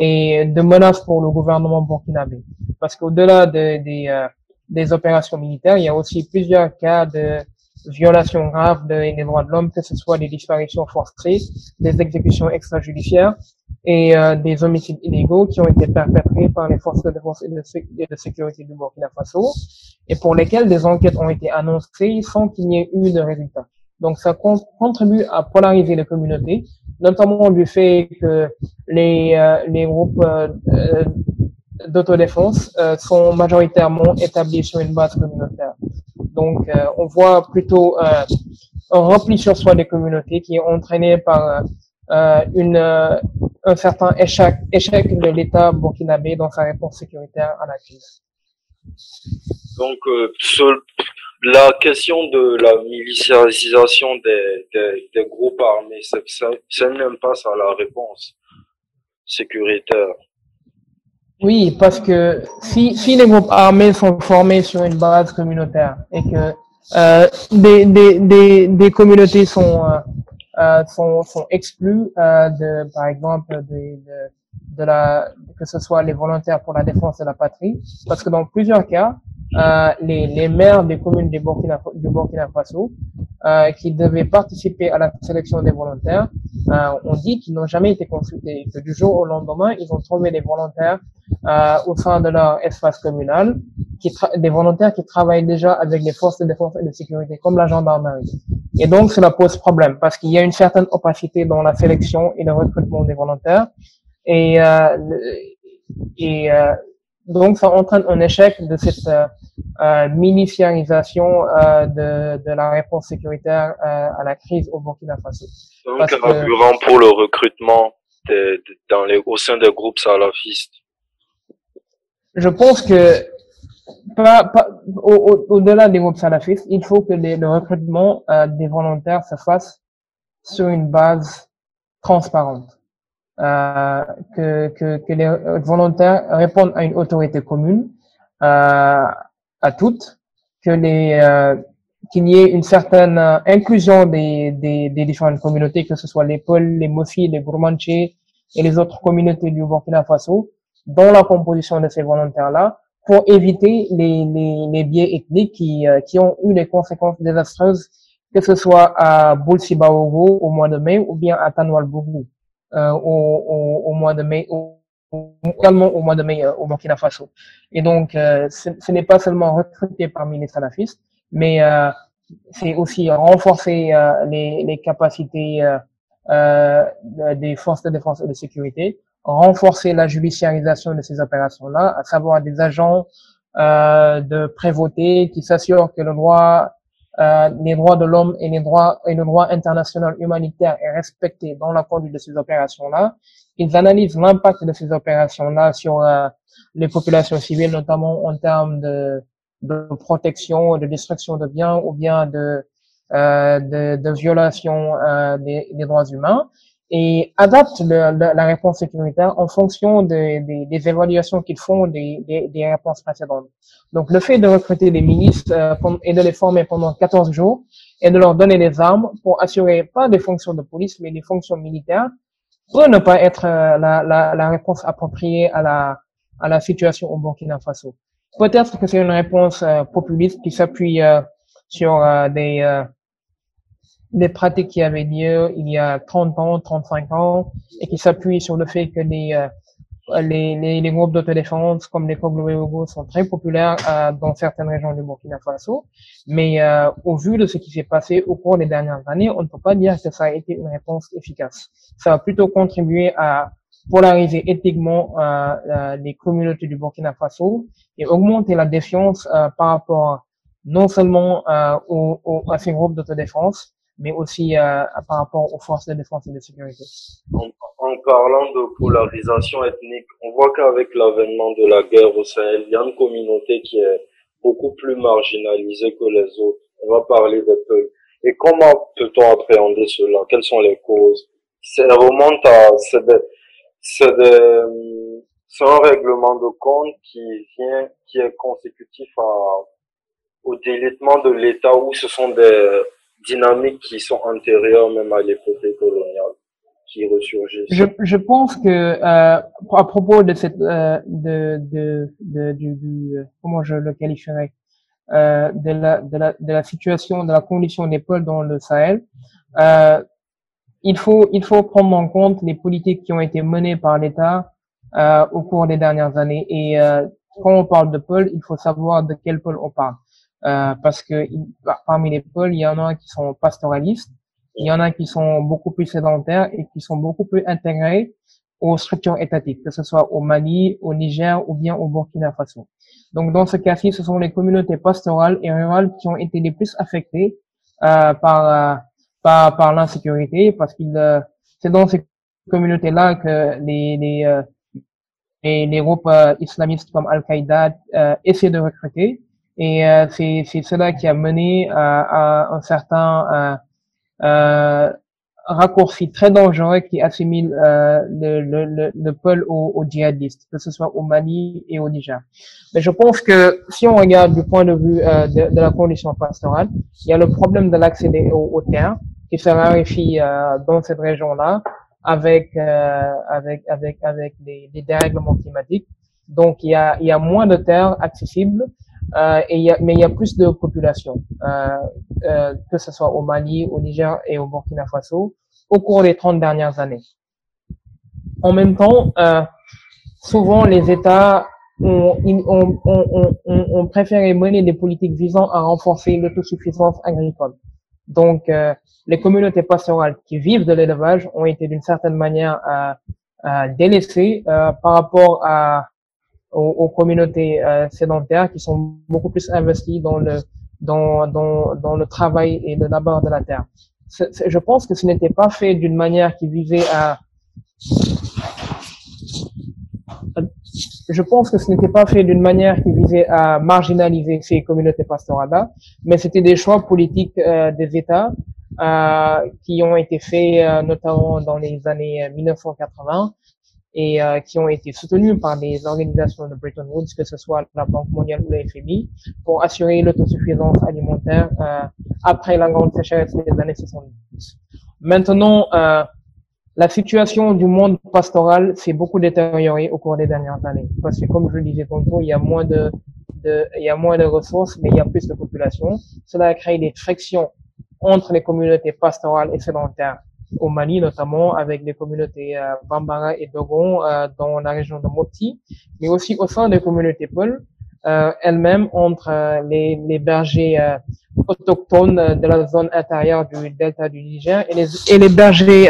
et de menaces pour le gouvernement burkinabé. Parce qu'au-delà de, des, euh, des opérations militaires, il y a aussi plusieurs cas de violations graves des droits de l'homme, que ce soit des disparitions forcées, des exécutions extrajudiciaires et euh, des homicides illégaux qui ont été perpétrés par les forces de défense et de, sécurité du Burkina Faso et pour lesquels des enquêtes ont été annoncées sans qu'il n'y ait eu de résultats. Donc ça contribue à polariser les communautés, notamment du fait que les, euh, les groupes euh, d'autodéfense euh, sont majoritairement établis sur une base communautaire. Donc on voit plutôt un repli sur soi des communautés qui est entraîné par un certain échec, de l'État burkinabé dans sa réponse sécuritaire à la crise.
Donc, la question de la militarisation des, des, des groupes armés, c'est même pas ça la réponse sécuritaire.
Oui, parce que si, si les groupes armés sont formés sur une base communautaire et que euh, des, des, des, des, communautés sont, euh, euh sont, sont exclues euh, de, par exemple, de, de, la, que ce soit les volontaires pour la défense de la patrie, parce que dans plusieurs cas, euh, les, les, maires des communes du Burkina, du Burkina Faso euh, qui devaient participer à la sélection des volontaires euh, ont dit qu'ils n'ont jamais été consultés, que du jour au lendemain, ils ont trouvé des volontaires euh, au sein de leur espace communal, qui des volontaires qui travaillent déjà avec les forces de défense et de sécurité, comme la gendarmerie. Et donc, cela pose problème, parce qu'il y a une certaine opacité dans la sélection et le recrutement des volontaires. Et, euh, et euh, donc, ça entraîne un échec de cette euh, militarisation euh, de, de, la réponse sécuritaire euh, à la crise au Burkina Faso.
Donc, carburant pour le recrutement de, dans les, au sein des groupes salafistes.
Je pense que pas, pas, au-delà des groupes salafistes, il faut que les, le recrutement euh, des volontaires se fasse sur une base transparente euh, que, que, que, les volontaires répondent à une autorité commune, euh, à toutes, que les euh, qu'il y ait une certaine euh, inclusion des, des, des, différentes communautés, que ce soit les Peuls, les Mossi, les Gourmanchés et les autres communautés du Burkina Faso, dans la composition de ces volontaires-là, pour éviter les, les, les biais ethniques qui, euh, qui ont eu des conséquences désastreuses, que ce soit à Boulsibaogo au mois de mai ou bien à Tanoualbougou. Euh, au, au, mois de mai, au, au mois de mai euh, au Burkina Faso. Et donc, euh, ce, ce n'est pas seulement recruter parmi les salafistes, mais c'est aussi renforcer les, les, capacités des forces de défense et de sécurité, renforcer la judiciarisation de ces opérations-là, à savoir des agents euh, de prévôté qui s'assurent que le droit euh, les droits de l'homme et les droits et le droit international humanitaire est respecté dans la conduite de ces opérations-là. Ils analysent l'impact de ces opérations-là sur euh, les populations civiles, notamment en termes de, de protection, de destruction de biens ou bien de, euh, de, de violation euh, des, des, droits humains et adaptent la réponse sécuritaire en fonction des, des, évaluations qu'ils font des, des, réponses précédentes. Donc, le fait de recruter des ministres euh, et de les former pendant 14 jours et de leur donner des armes pour assurer pas des fonctions de police, mais des fonctions militaires, peut ne pas être euh, la, la, la, réponse appropriée à la, à la situation au Burkina Faso. Peut-être que c'est une réponse euh, populiste qui s'appuie sur des des pratiques qui avaient lieu il y a 30 ans, 35 ans, et qui s'appuient sur le fait que les, euh, les, les, les, groupes d'autodéfense comme les Koglo sont très populaires euh, dans certaines régions du Burkina Faso. Mais euh, au vu de ce qui s'est passé au cours des dernières années, on ne peut pas dire que ça a été une réponse efficace. Ça a plutôt contribué à polariser éthiquement les communautés du Burkina Faso et augmenter la défiance par rapport non seulement aux, à ces groupes d'autodéfense, mais aussi euh, par rapport aux forces de défense et de sécurité.
En, en parlant de polarisation ethnique, on voit qu'avec l'avènement de la guerre au Sahel, il y a une communauté qui est beaucoup plus marginalisée que les autres. On va parler des peuples. Et comment peut-on appréhender cela? Quelles sont les causes? C'est remonte à c'est c'est un règlement de compte qui vient qui est consécutif à au délitement de l'État où ce sont des dynamiques qui sont antérieures même à l'épopée coloniale qui ressurgissent.
Je, je pense que euh, à propos de cette euh, de, de, de du, du, comment je le qualifierais euh, de la de la de la situation de la condition des pôles dans le Sahel euh, il faut il faut prendre en compte les politiques qui ont été menées par l'État euh, au cours des dernières années. Et euh, quand on parle de pôles il faut savoir de quel pôle on parle euh, parce que parmi les pôles il y en a qui sont pastoralistes il y en a qui sont beaucoup plus sédentaires et qui sont beaucoup plus intégrés aux structures étatiques, que ce soit au Mali, au Niger ou bien au Burkina Faso. Donc dans ce cas-ci, ce sont les communautés pastorales et rurales qui ont été les plus affectées euh, par, euh, par, par l'insécurité, parce qu'il euh, c'est dans ces communautés-là que les, les, les, les, groupes islamistes comme Al-Qaïda essaient de recruter. Et c'est, c'est cela qui a mené à un certain raccourci très dangereux qui assimile euh, le, le, le, pôle aux, djihadistes, que ce soit au Mali et au Niger. Mais je pense que si on regarde du point de vue euh, de, la condition pastorale, il y a le problème de l'accès aux, aux, terres qui se raréfie euh, dans cette région-là avec avec avec avec les, les, dérèglements climatiques. Donc il y a il y a moins de terres accessibles. Et il y a, mais il y a plus de population. Euh, que ce soit au Mali, au Niger et au Burkina Faso, au cours des 30 dernières années. En même temps, euh, souvent les États ont, ont, ont, ont, préféré mener des politiques visant à renforcer l'autosuffisance agricole. Donc, euh, les communautés pastorales qui vivent de l'élevage ont été d'une certaine manière euh, délaissées par rapport à, aux, communautés sédentaires qui sont beaucoup plus investies dans le dans, dans, dans le travail et le labeur de la terre. je pense que ce n'était pas fait d'une manière qui visait à je pense que ce n'était pas fait d'une manière qui visait à marginaliser ces communautés pastorales-là, mais c'était des choix politiques euh, des États euh, qui ont été faits euh, notamment dans les années 1980 et euh, qui ont été soutenus par des organisations de Bretton Woods, que ce soit la Banque mondiale ou la FMI, pour assurer l'autosuffisance alimentaire euh, après la grande sécheresse des années 70. Maintenant, euh, la situation du monde pastoral s'est beaucoup détériorée au cours des dernières années, parce que comme je le disais tantôt, il y a moins de, de il y a moins de ressources, mais il y a plus de population. Cela a créé des frictions entre les communautés pastorales et sédentaires au Mali notamment avec les communautés euh, Bambara et Dogon euh, dans la région de Mopti, mais aussi au sein des communautés Peul euh, elles-mêmes entre les, les bergers autochtones de la zone intérieure du delta du Niger et les, et les bergers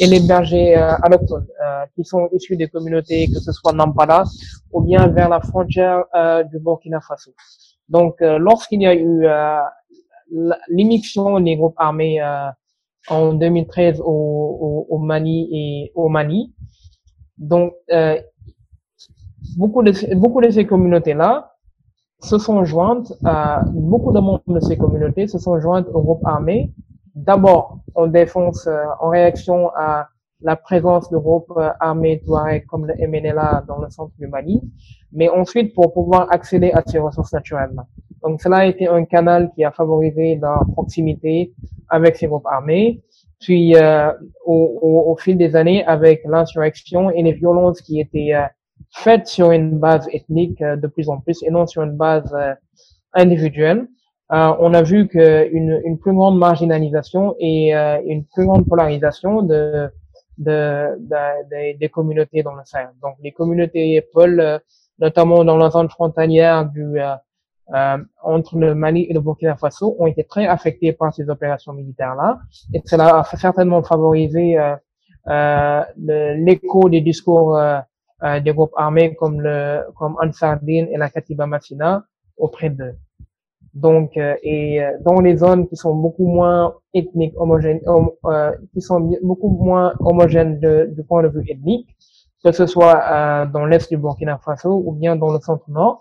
et les bergers allochtones qui sont issus des communautés que ce soit Nampala ou bien vers la frontière du Burkina Faso. Donc lorsqu'il y a eu l'immixtion des groupes armés en 2013 au, au, Mali et au Mali. Donc, euh, beaucoup de beaucoup de ces communautés-là se sont jointes, à, beaucoup de membres de ces communautés se sont jointes au groupe armé. D'abord en défense, euh, en réaction à la présence de groupes euh, armés Touareg comme le MNLA dans le centre du Mali, mais ensuite pour pouvoir accéder à ces ressources naturelles. Donc cela a été un canal qui a favorisé la proximité avec ces groupes armés. Puis euh, au, au, au, fil des années, avec l'insurrection et les violences qui étaient euh, faites sur une base ethnique euh, de plus en plus et non sur une base individuelle, on a vu qu'une une plus grande marginalisation et une plus grande polarisation de, de, de, des communautés dans le Sahel. Donc les communautés Paul, notamment dans la zone frontalière du euh, entre le Mali et le Burkina Faso ont été très affectés par ces opérations militaires-là. Et cela a certainement favorisé euh, euh, l'écho des discours euh, euh, des groupes armés comme le comme Ansar Din et la Katiba Massina auprès d'eux. Donc, et dans les zones qui sont beaucoup moins ethniques, homogènes, qui sont beaucoup moins homogènes du point de vue ethnique, que ce soit dans l'est du Burkina Faso ou bien dans le centre-nord,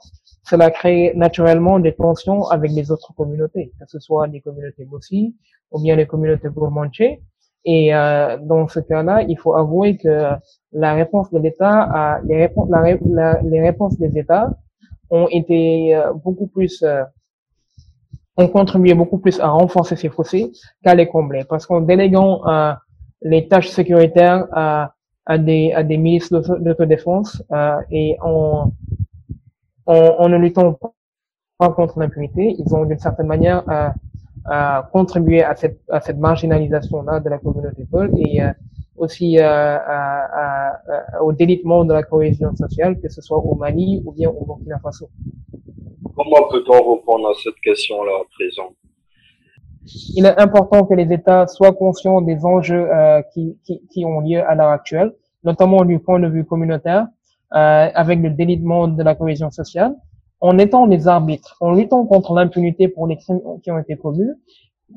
cela crée naturellement des tensions avec les autres communautés, que ce soit les communautés Bossi ou bien les communautés Gourmanché. Et euh, dans ce cas-là, il faut avouer que la réponse de l'État, les, réponses, des États ont été euh, beaucoup plus, euh, ont contribué beaucoup plus à renforcer ces fossés qu'à les combler, parce qu'en déléguant les tâches sécuritaires à des, à milices d'autodéfense euh, et en, en, en, ne luttant pas contre l'impunité, ils ont d'une certaine manière euh, euh, contribué à cette, à cette marginalisation-là de la communauté peul et euh, aussi euh, au délitement de la cohésion sociale, que ce soit au Mali ou bien au Burkina Faso.
Comment peut-on répondre à cette question-là à présent?
Il est important que les États soient conscients des enjeux euh, qui, qui, qui, ont lieu à l'heure actuelle, notamment du point de vue communautaire, euh, avec le délitement de la cohésion sociale, en étant des arbitres, en luttant contre l'impunité pour les crimes qui ont été commis,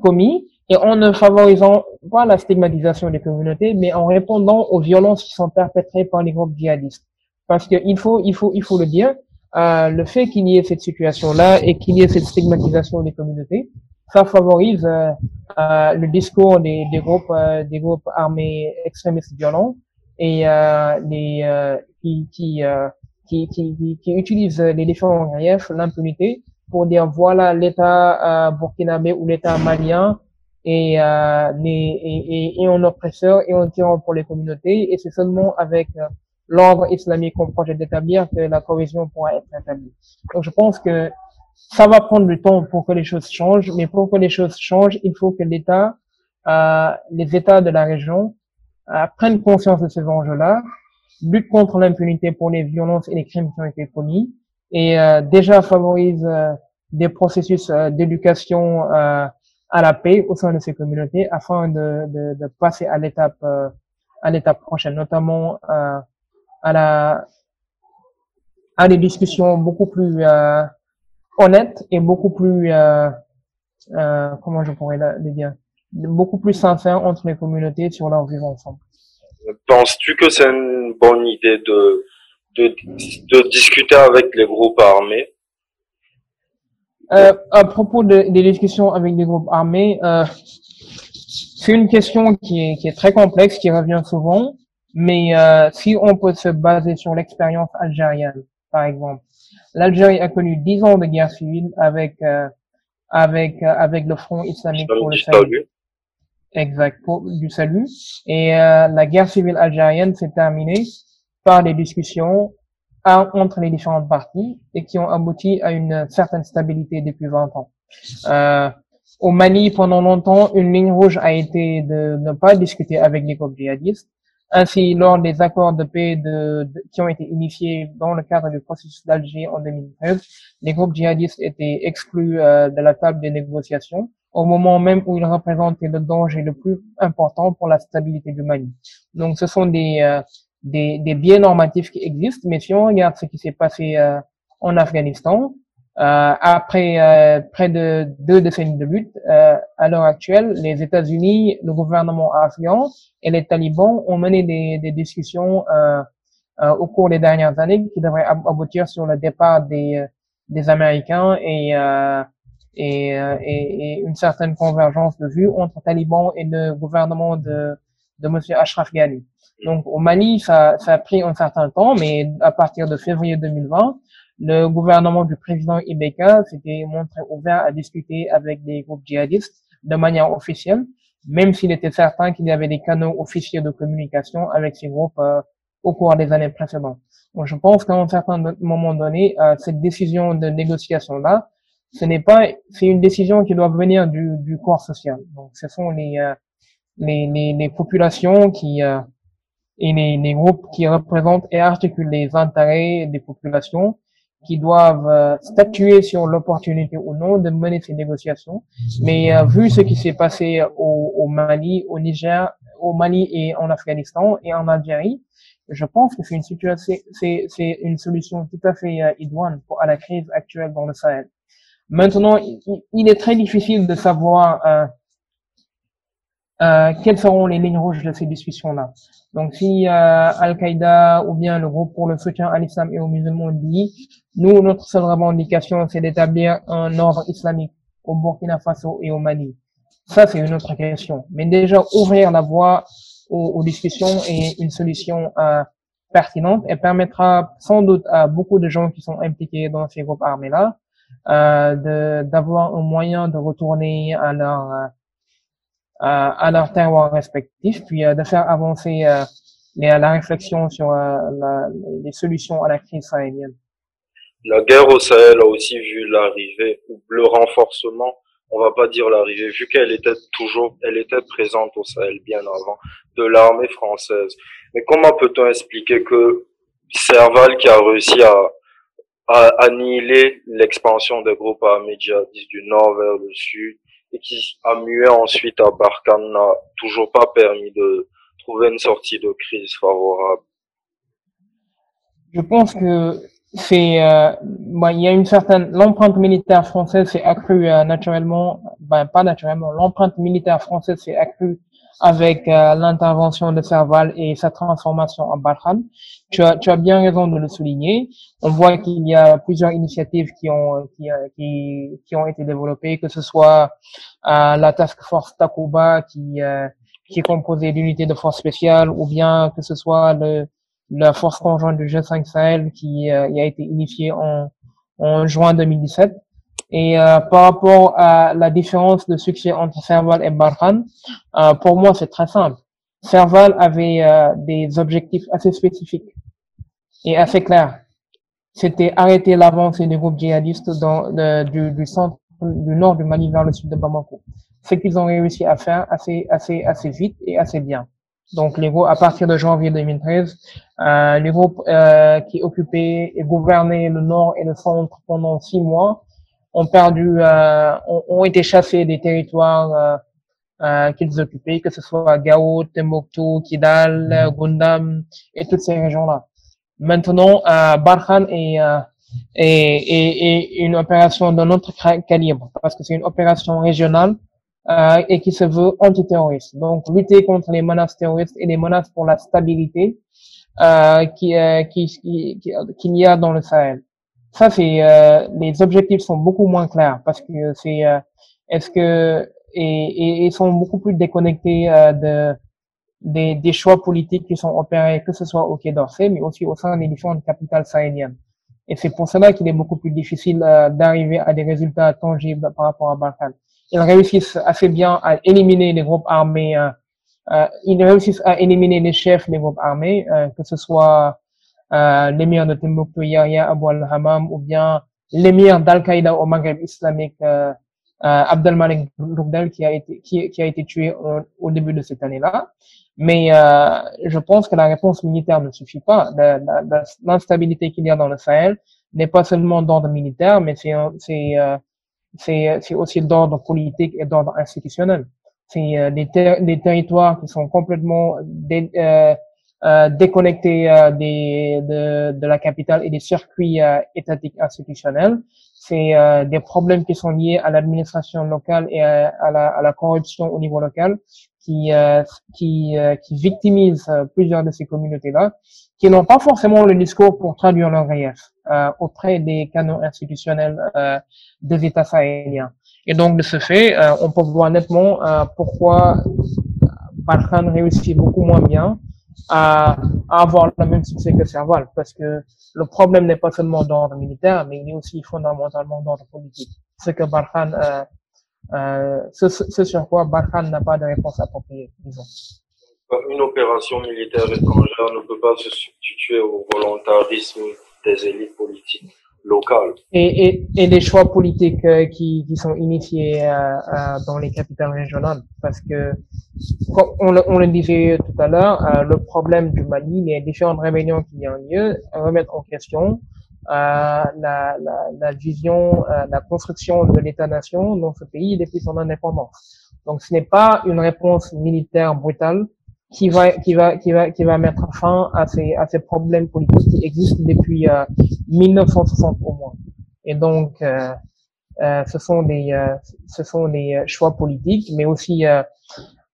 commis et en ne favorisant pas la stigmatisation des communautés, mais en répondant aux violences qui sont perpétrées par les groupes djihadistes. Parce qu'il faut, il faut, il faut le dire, euh, le fait qu'il y ait cette situation-là et qu'il y ait cette stigmatisation des communautés, ça favorise euh, euh, le discours des, des groupes, euh, des groupes armés extrémistes violents et euh, les qui qui, qui, qui, qui utilisent les différents griefs, l'impunité, pour dire voilà l'État burkinabé ou l'État malien et, euh, et, et, et un oppresseur et un tyran pour les communautés et c'est seulement avec l'ordre islamique qu'on projette d'établir que la cohésion pourra être établie. Donc je pense que ça va prendre du temps pour que les choses changent, mais pour que les choses changent, il faut que l'État, euh, les États de la région euh, prennent conscience de ces enjeux-là, luttent contre l'impunité pour les violences et les crimes qui ont été commis, et euh, déjà favorisent euh, des processus euh, d'éducation à la paix au sein de ces communautés afin de, de, de passer à l'étape à l'étape prochaine, notamment à la à des discussions beaucoup plus euh, honnêtes et beaucoup plus euh, euh, comment je pourrais le dire? Beaucoup plus sincères entre les communautés sur leur vivre ensemble.
Penses-tu que c'est une bonne idée de, de, de discuter avec les groupes armés?
Euh, À propos de, des discussions avec les groupes armés, euh, c'est une question qui est, qui est très complexe, qui revient souvent. Mais euh, si on peut se baser sur l'expérience algérienne, par exemple, l'Algérie a connu dix ans de guerre civile avec euh, avec euh, avec le Front islamique pour le salut. Exact, du salut. Et euh, la guerre civile algérienne s'est terminée par des discussions entre les différentes parties et qui ont abouti à une certaine stabilité depuis 20 ans. Euh, au Mali, pendant longtemps, une ligne rouge a été de ne pas discuter avec les groupes djihadistes ainsi, lors des accords de paix de, qui ont été initiés dans le cadre du processus d'Alger en 2013, les groupes djihadistes étaient exclus euh, de la table des négociations au moment même où ils représentaient le danger le plus important pour la stabilité du Mali. Donc, ce sont des, euh, des, des, biais normatifs qui existent, mais si on regarde ce qui s'est passé euh, en Afghanistan, euh, après euh, près de deux décennies de lutte, euh, à l'heure actuelle, les États-Unis, le gouvernement afghan et les talibans ont mené des, des discussions au cours des dernières années qui devraient aboutir sur le départ des, des Américains et, et, et, une certaine convergence de vues entre talibans et le gouvernement de, de M. Ashraf Ghani. Donc au Mali, ça, ça a pris un certain temps, mais à partir de février 2020, le gouvernement du président Ibeka s'était montré ouvert à discuter avec des groupes djihadistes de manière officielle, même s'il était certain qu'il y avait des canaux officiels de communication avec ces groupes euh, au cours des années précédentes. Donc, je pense qu'à un certain moment donné, euh, cette décision de négociation-là, ce n'est pas, c'est une décision qui doit venir du, du corps social. Donc, ce sont les, euh, les, les, les, populations qui et les, les groupes qui représentent et articulent les intérêts des populations qui doivent euh, statuer sur l'opportunité ou non de mener ces négociations. Mais euh, vu ce qui s'est passé au, au, Mali, au Niger, au Mali et en Afghanistan et en Algérie, je pense que c'est une situation, c'est une solution tout à fait euh, idoine pour à la crise actuelle dans le Sahel. Maintenant, il, est très difficile de savoir euh, euh, quelles seront les lignes rouges de ces discussions-là. Donc, si euh, Al-Qaïda ou bien le groupe pour le soutien à l'islam et aux musulmans dit, nous, notre seule revendication, c'est d'établir un ordre islamique au Burkina Faso et au Mali. Ça, c'est une autre question. Mais déjà, ouvrir la voie aux, discussions est une solution euh, pertinente et permettra sans doute à beaucoup de gens qui sont impliqués dans ces groupes armés-là d'avoir un moyen de retourner à leur à leur terroir respectif, puis euh, de faire avancer euh, la réflexion sur la, les solutions à la crise sahélienne.
La guerre au Sahel a aussi vu l'arrivée ou le renforcement, on va pas dire l'arrivée, vu qu'elle était toujours, elle était présente au Sahel bien avant, de l'armée française. Mais comment peut-on expliquer que Serval qui a réussi à, à annihiler l'expansion des groupes armés djihadistes du nord vers le sud et qui a mué ensuite à Barkhane n'a toujours pas permis de trouver une sortie de crise favorable.
Je pense que c'est, euh, il y a une certaine, l'empreinte militaire française s'est accrue euh, naturellement, ben, pas naturellement, l'empreinte militaire française s'est accrue avec euh, l'intervention de Serval et sa transformation en Barkhane. Tu as, tu as bien raison de le souligner. On voit qu'il y a plusieurs initiatives qui ont, qui, qui, qui ont été développées, que ce soit la Task Force Takuba qui, qui est composée d'unités de force spéciales, ou bien que ce soit le, la force conjointe du G5 Sahel qui, euh, a été initiée en, en juin 2017. Et euh, par rapport à la différence de succès entre Serval et Barkhane, euh, pour moi c'est très simple. Serval avait des objectifs assez spécifiques et assez clairs. C'était arrêter l'avancée des groupes djihadistes dans, du, du centre du nord du Mali vers le sud de Bamako. Ce qu'ils ont réussi à faire assez, assez, assez vite et assez bien. Donc, les groupes, à partir de janvier 2013, euh, les groupes euh, qui occupaient et gouvernaient le nord et le centre pendant six mois ont perdu, euh, ont, été chassés des territoires euh, euh, qu'ils occupaient, que ce soit Gao, Timbuktu, Kidal, Gundam et toutes ces régions-là. Maintenant, euh, Barkhan est, est, est, est une opération d'un autre calibre parce que c'est une opération régionale euh, et qui se veut antiterroriste. Donc, lutter contre les menaces terroristes et les menaces pour la stabilité euh, qui, euh, qui, qui, qu'il y a dans le Sahel. Ça, c'est euh, les objectifs sont beaucoup moins clairs parce que c'est euh, est-ce que et, et, sont beaucoup plus déconnectés de des, des, choix politiques qui sont opérés, que ce soit au Quai d'Orsay, mais aussi au sein des différentes capitales sahéliennes. Et c'est pour cela qu'il est beaucoup plus difficile d'arriver à des résultats tangibles par rapport à Barkhane ils réussissent assez bien à éliminer les groupes armés. Euh, euh, ils réussissent à éliminer les chefs des groupes armés, euh, que ce soit euh, l'émir de Timbuktu Yahya Abu al-Hamam ou bien l'émir d'Al-Qaïda au Maghreb islamique euh, Abdelmalik Rougdel qui a été qui, qui, a été tué au, début de cette année-là. Mais je pense que la réponse militaire ne suffit pas. L'instabilité qu'il y a dans le Sahel n'est pas seulement d'ordre militaire, mais c'est c'est c'est aussi d'ordre politique et d'ordre institutionnel. C'est euh, des, des, territoires qui sont complètement dé, euh, euh, déconnectés euh, des, de, de, la capitale et des circuits euh, étatiques institutionnels. C'est des problèmes qui sont liés à l'administration locale et à, la, à, la, corruption au niveau local qui, qui, qui victimisent plusieurs de ces communautés-là, qui n'ont pas forcément le discours pour traduire leur réel auprès des canaux institutionnels des États sahéliens. Et donc, de ce fait, euh, on peut voir nettement euh, pourquoi Barkhane réussit beaucoup moins bien à, avoir le même succès que Serval, parce que le problème n'est pas seulement d'ordre militaire, mais il est aussi fondamentalement d'ordre politique. Ce que euh, euh, sur quoi Barkhane n'a pas de réponse appropriée, disons.
Une opération militaire étrangère ne peut pas se substituer au volontarisme des élites politiques
Et, et, et les choix politiques euh, qui, qui sont initiés euh, euh, dans les capitales régionales, parce que on le, on le disait tout à l'heure, le problème du Mali, les différentes rébellions qui ont lieu, remettent en question la, la, la, vision, la construction de l'État-nation dans ce pays depuis son indépendance. Donc ce n'est pas une réponse militaire brutale, qui va qui va qui va qui va mettre fin à ces à ces problèmes politiques qui existent depuis euh, 1960 au moins. Et donc euh, euh, ce sont des euh, ce sont des choix politiques, mais aussi euh,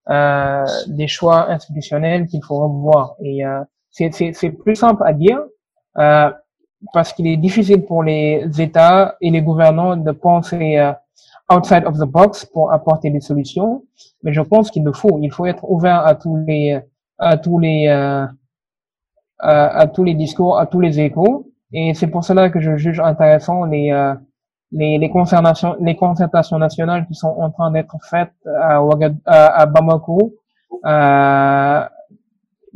euh, des choix institutionnels qu'il faut revoir. Et c'est c'est plus simple à dire parce qu'il est difficile pour les États et les gouvernants de penser outside of the box pour apporter des solutions, mais je pense qu'il le faut. Il faut être ouvert à tous les, à tous les, euh, à, tous les discours, à tous les échos. Et c'est pour cela que je juge intéressant les, euh, les, les, concertations, les concertations nationales qui sont en train d'être faites à, à, Bamako. Euh,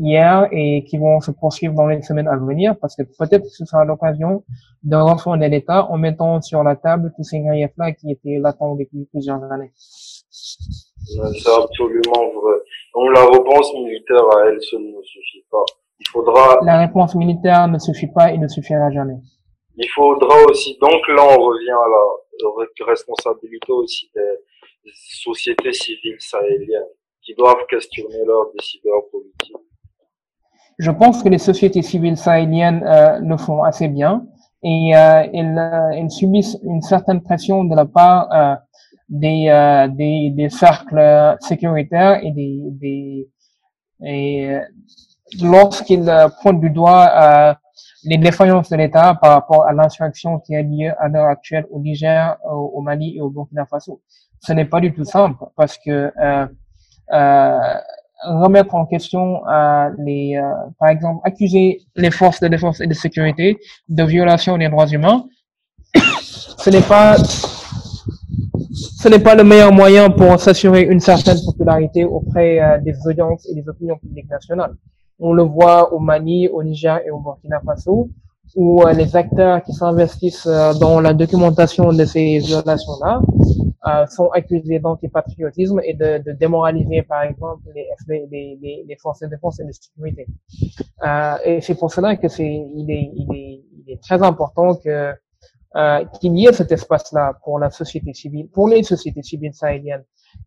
hier et qui vont se poursuivre dans les semaines à venir parce que peut-être que ce sera l'occasion de refonder l'État en mettant sur la table tous ces griefs-là qui étaient latents depuis plusieurs années.
C'est absolument vrai. Donc la réponse militaire à elle seule ne suffit pas. Il faudra.
La réponse militaire ne suffit pas et ne suffira jamais.
Il faudra aussi. Donc là, on revient à la responsabilité aussi des sociétés civiles sahéliennes qui doivent questionner leurs décideurs politiques.
Je pense que les sociétés civiles sahéliennes euh, le font assez bien et euh, elles, euh, elles, subissent une certaine pression de la part euh, des, euh, des, des cercles sécuritaires et des, des et lorsqu'ils pointent du doigt les défaillances de l'État par rapport à l'insurrection qui a lieu à l'heure actuelle au Niger, au, au, Mali et au Burkina Faso. Ce n'est pas du tout simple parce que euh, euh, remettre en question euh, euh, par exemple, accuser les forces de défense et de sécurité de violation des droits humains, ce n'est pas ce n'est pas le meilleur moyen pour s'assurer une certaine popularité auprès des audiences et des opinions publiques nationales. On le voit au Mali, au Niger et au Burkina Faso, où les acteurs qui s'investissent dans la documentation de ces violations-là euh, sont accusés d'antipatriotisme et de, de, démoraliser, par exemple, les, les, les, les, forces de défense et de sécurité. Euh, et c'est pour cela que c'est, il est, il est, il est très important que euh, qu'il y ait cet espace-là pour la société civile, pour les sociétés civiles sahéliennes,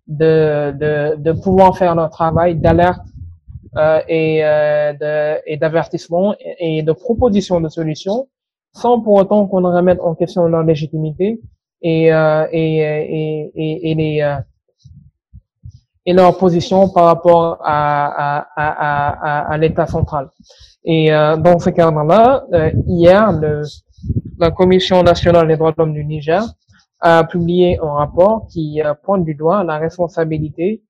de, de, de pouvoir faire leur travail d'alerte euh, et, euh, de, et d'avertissement et, et de proposition de solutions, sans pour autant qu'on remette en question leur légitimité et, euh, et, et, et, et, les, euh, et leur position par rapport à, à, à, à, à l'État central. Et euh, dans ce cadre-là, euh, hier, le, la Commission nationale des droits de l'homme du Niger a publié un rapport qui euh, pointe du doigt la responsabilité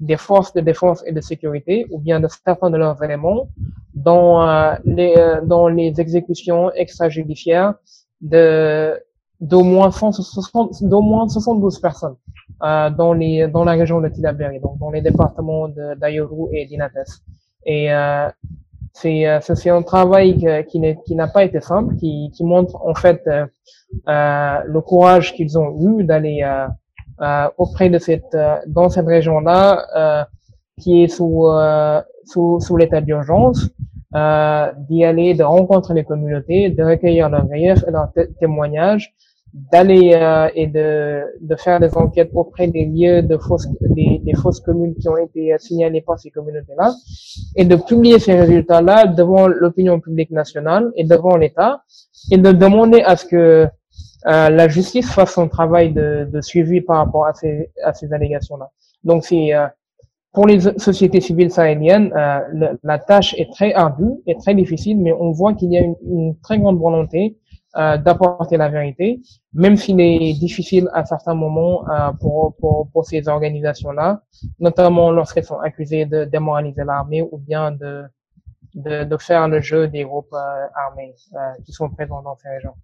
des forces de défense et de sécurité, ou bien de certains de leurs éléments, dans, euh, les, dans les exécutions extrajudiciaires de d'au moins 160, d'au moins 72 personnes euh, dans les dans la région de Tilaberi, donc dans les départements d'Ayoru et d'Inates. Et euh, c'est euh, c'est un travail qui qui n'a pas été simple, qui qui montre en fait euh, euh le courage qu'ils ont eu d'aller euh, auprès de cette dans cette région-là qui est sous sous sous l'état d'urgence. d'y aller, de rencontrer les communautés, de recueillir leurs griefs et leurs témoignages, d'aller euh, et de, de faire des enquêtes auprès des lieux de fausses des, des fausses communes qui ont été signalées par ces communautés-là et de publier ces résultats-là devant l'opinion publique nationale et devant l'État et de demander à ce que euh, la justice fasse son travail de, de suivi par rapport à ces à ces allégations-là. Donc c'est euh, pour les sociétés civiles sahéliennes, la tâche est très ardue et très difficile, mais on voit qu'il y a une, une très grande volonté euh, d'apporter la vérité, même s'il est difficile à certains moments euh, pour, pour, pour ces organisations-là, notamment lorsqu'elles sont accusées de démoraliser l'armée ou bien de, de, de, faire le jeu des groupes euh, armés euh, qui sont présents dans ces régions.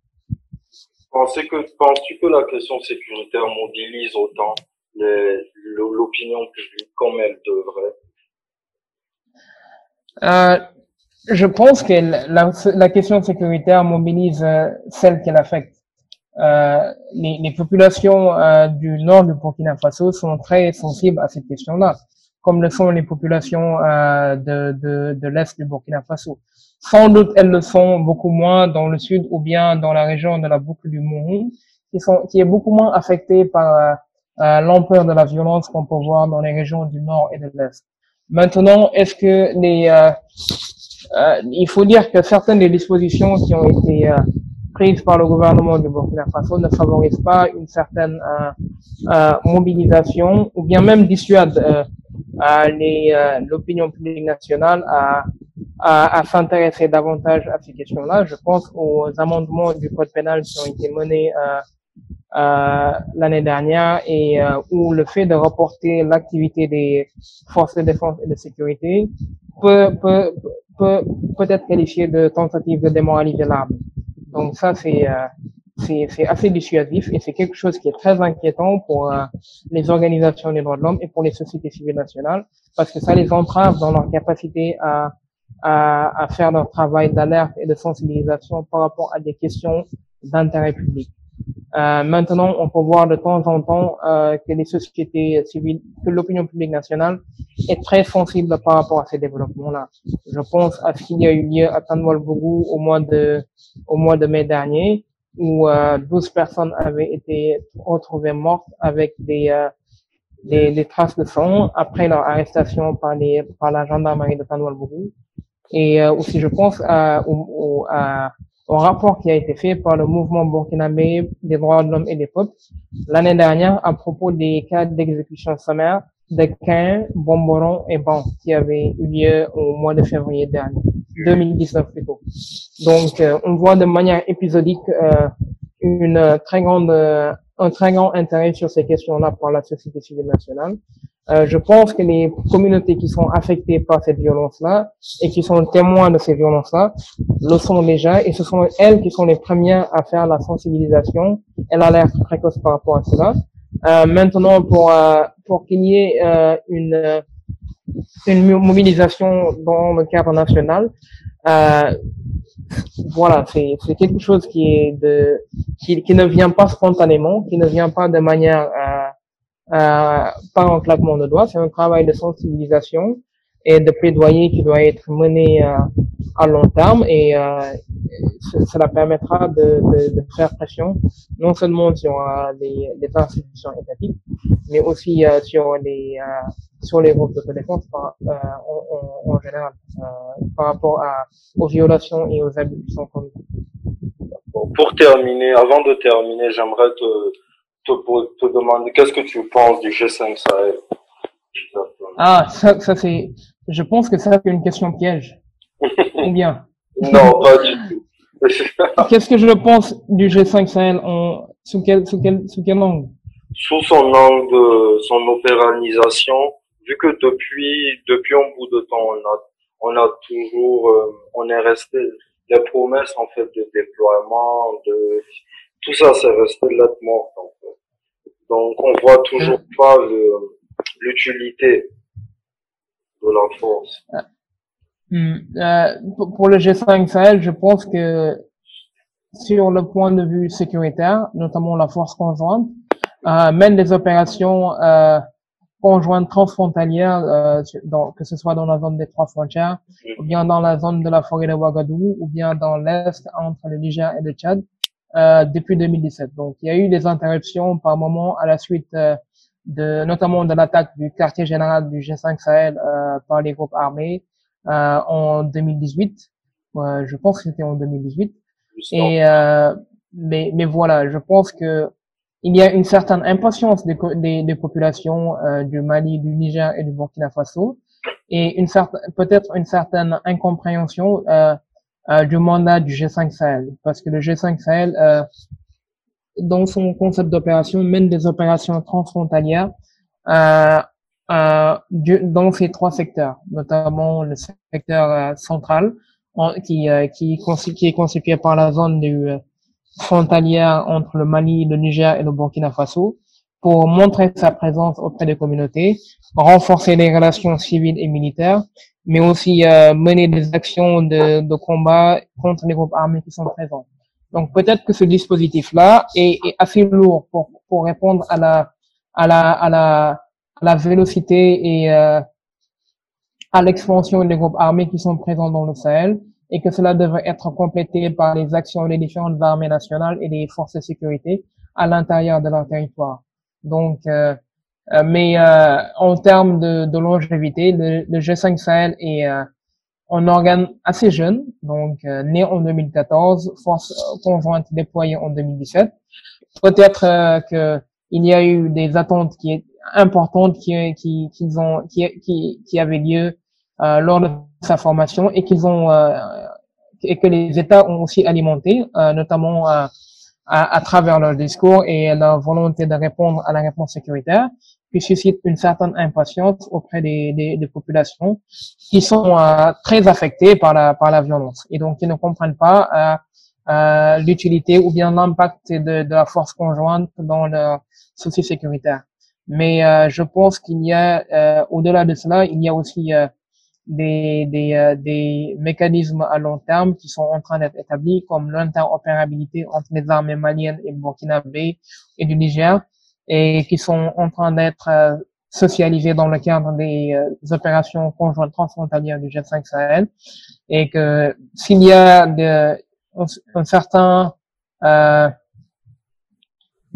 Pensez que, penses-tu que la question sécuritaire mobilise autant l'opinion publique comme elle devrait?
Je pense que la, la, question sécuritaire mobilise euh, celle qu'elle affecte. Euh, les, les, populations euh, du nord du Burkina Faso sont très sensibles à cette question-là, comme le sont les populations euh, de, de, de l'est du Burkina Faso. Sans doute, elles le sont beaucoup moins dans le sud ou bien dans la région de la boucle du Mourou, qui, sont, qui est beaucoup moins affectée par euh, l'ampleur de la violence qu'on peut voir dans les régions du nord et de l'est. Maintenant, est-ce que les euh, il faut dire que certaines des dispositions qui ont été euh, prises par le gouvernement du Burkina Faso ne favorisent pas une certaine euh, mobilisation ou bien même dissuadent l'opinion publique nationale à, s'intéresser davantage à ces questions-là. Je pense aux amendements du code pénal qui ont été menés l'année dernière et où le fait de reporter l'activité des forces de défense et de sécurité peut, peut, peut être qualifié de tentative de démoraliser l'armée. Donc ça, c'est euh, c'est assez dissuasif et c'est quelque chose qui est très inquiétant pour euh, les organisations des droits de l'homme et pour les sociétés civiles nationales parce que ça les entrave dans leur capacité à, à, à faire leur travail d'alerte et de sensibilisation par rapport à des questions d'intérêt public. Euh, maintenant, on peut voir de temps en temps euh, que les sociétés civiles, que l'opinion publique nationale est très sensible par rapport à ces développements-là. Je pense à ce qu'il y a eu lieu à Tanwalbougou au mois de au mois de mai dernier, où euh, 12 personnes avaient été retrouvées mortes avec des, euh, des, des traces de sang après leur arrestation par les par la gendarmerie de Tanwalbougou. Et euh, aussi, je pense à, au, à au rapport qui a été fait par le mouvement burkinabé des droits de l'homme et des peuples l'année dernière à propos des cas d'exécution sommaire de Cain, Bomboron et Ban qui avaient eu lieu au mois de février dernier, 2019 plutôt. Donc, euh, on voit de manière épisodique euh, une très grande, euh, un très grand intérêt sur ces questions-là par la société civile nationale. Euh, je pense que les communautés qui sont affectées par cette violence-là et qui sont témoins de ces violences-là le sont déjà et ce sont elles qui sont les premières à faire la sensibilisation et l'alerte précoce par rapport à cela. Euh, maintenant, pour euh, pour qu'il y ait euh, une une mobilisation dans le cadre national, voilà, c'est c'est quelque chose qui est de qui, qui ne vient pas spontanément, qui ne vient pas de manière euh, pas un claquement de doigts, c'est un travail de sensibilisation et de plaidoyer qui doit être mené euh, à long terme et euh, cela permettra de, de, de, faire pression non seulement sur euh, les, les, institutions étatiques, mais aussi euh, sur les sur les groupes de défense par, en, en, général par rapport à, aux violations et aux abus qui sont commis.
Pour terminer, avant de terminer, j'aimerais te te, te demander qu'est-ce que tu penses du G5 Sahel?
Ah, ça, ça c'est, je pense que ça c'est une question piège. Ou bien.
Non, pas du tout.
Qu'est-ce que je pense du G5 Sahel en, sous quel, sous quel, sous quel angle?
Sous son angle de son opéralisation, vu que depuis, depuis un bout de temps, on a, on a toujours, euh, on est resté, les promesses, en fait, de déploiement, de, tout ça, c'est resté lettre fait. Donc, on voit toujours mm. pas l'utilité de la force.
Mm. Euh, pour le G5 Sahel, je pense que sur le point de vue sécuritaire, notamment la force conjointe, euh, mène des opérations euh, conjointes transfrontalières, euh, dans, que ce soit dans la zone des trois frontières, mm. ou bien dans la zone de la forêt de Ouagadougou, ou bien dans l'est entre le Niger et le Tchad. Euh, depuis 2017. Donc, il y a eu des interruptions par moment à la suite euh, de, notamment de l'attaque du quartier général du G5 Sahel euh, par les groupes armés en 2018. je pense que c'était en 2018. Et mais, mais voilà, je pense que il y a une certaine impatience des, des, des populations du Mali, du Niger et du Burkina Faso, et une certaine, peut-être une certaine incompréhension euh, euh, du mandat du G5 Sahel, parce que le G5 Sahel, euh, dans son concept d'opération, mène des opérations transfrontalières euh, euh, dans ces trois secteurs, notamment le secteur euh, central, qui, qui, qui, est constitué par la zone du frontalière entre le Mali, le Niger et le Burkina Faso, pour montrer sa présence auprès des communautés, renforcer les relations civiles et militaires, mais aussi euh, mener des actions de, de, combat contre les groupes armés qui sont présents. Donc peut-être que ce dispositif-là est, est, assez lourd pour, pour répondre à la, à la, à la, à la vélocité et euh, à l'expansion des groupes armés qui sont présents dans le Sahel et que cela devrait être complété par les actions des différentes armées nationales et des forces de sécurité à l'intérieur de leur territoire. Donc, euh, euh, mais euh, en termes de, de longévité, le, le, G5 Sahel est euh, un organe assez jeune, donc né en 2014, force conjointe déployée en 2017. Peut-être que il y a eu des attentes qui importantes qui qui qui qui qui, qui avaient lieu lors de sa formation et qu'ils ont et que les États ont aussi alimenté, notamment à, à, travers leur discours et leur volonté de répondre à la réponse sécuritaire qui suscite une certaine impatience auprès des, des, des populations qui sont euh, très affectées par la, par la violence et donc qui ne comprennent pas euh, euh, l'utilité ou bien l'impact de, de, la force conjointe dans le souci sécuritaire. Mais euh, je pense qu'il y a, euh, au-delà de cela, il y a aussi des, des, euh, des mécanismes à long terme qui sont en train d'être établis, comme l'interopérabilité entre les armées maliennes et burkinabé et du Niger, et qui sont en train d'être euh, socialisés dans le cadre des euh, opérations conjointes transfrontalières du G5 Sahel, et que s'il y a de, un, certain euh,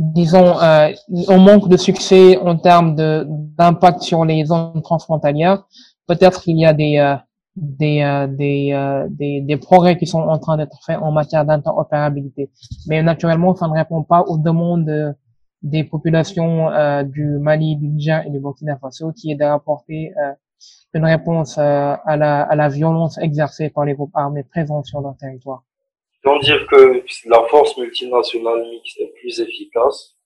disons, euh, on manque de succès en termes d'impact sur les zones transfrontalières. Peut-être qu'il y a des, euh, des, euh, des, euh, des, des, progrès qui sont en train d'être faits en matière d'interopérabilité. Mais naturellement, ça ne répond pas aux demandes des populations du Mali, du Niger et du Burkina Faso, qui est d'apporter une réponse à, la, à la violence exercée par les groupes armés présents sur leur territoire
peut dire que la force multinationale mixte est plus efficace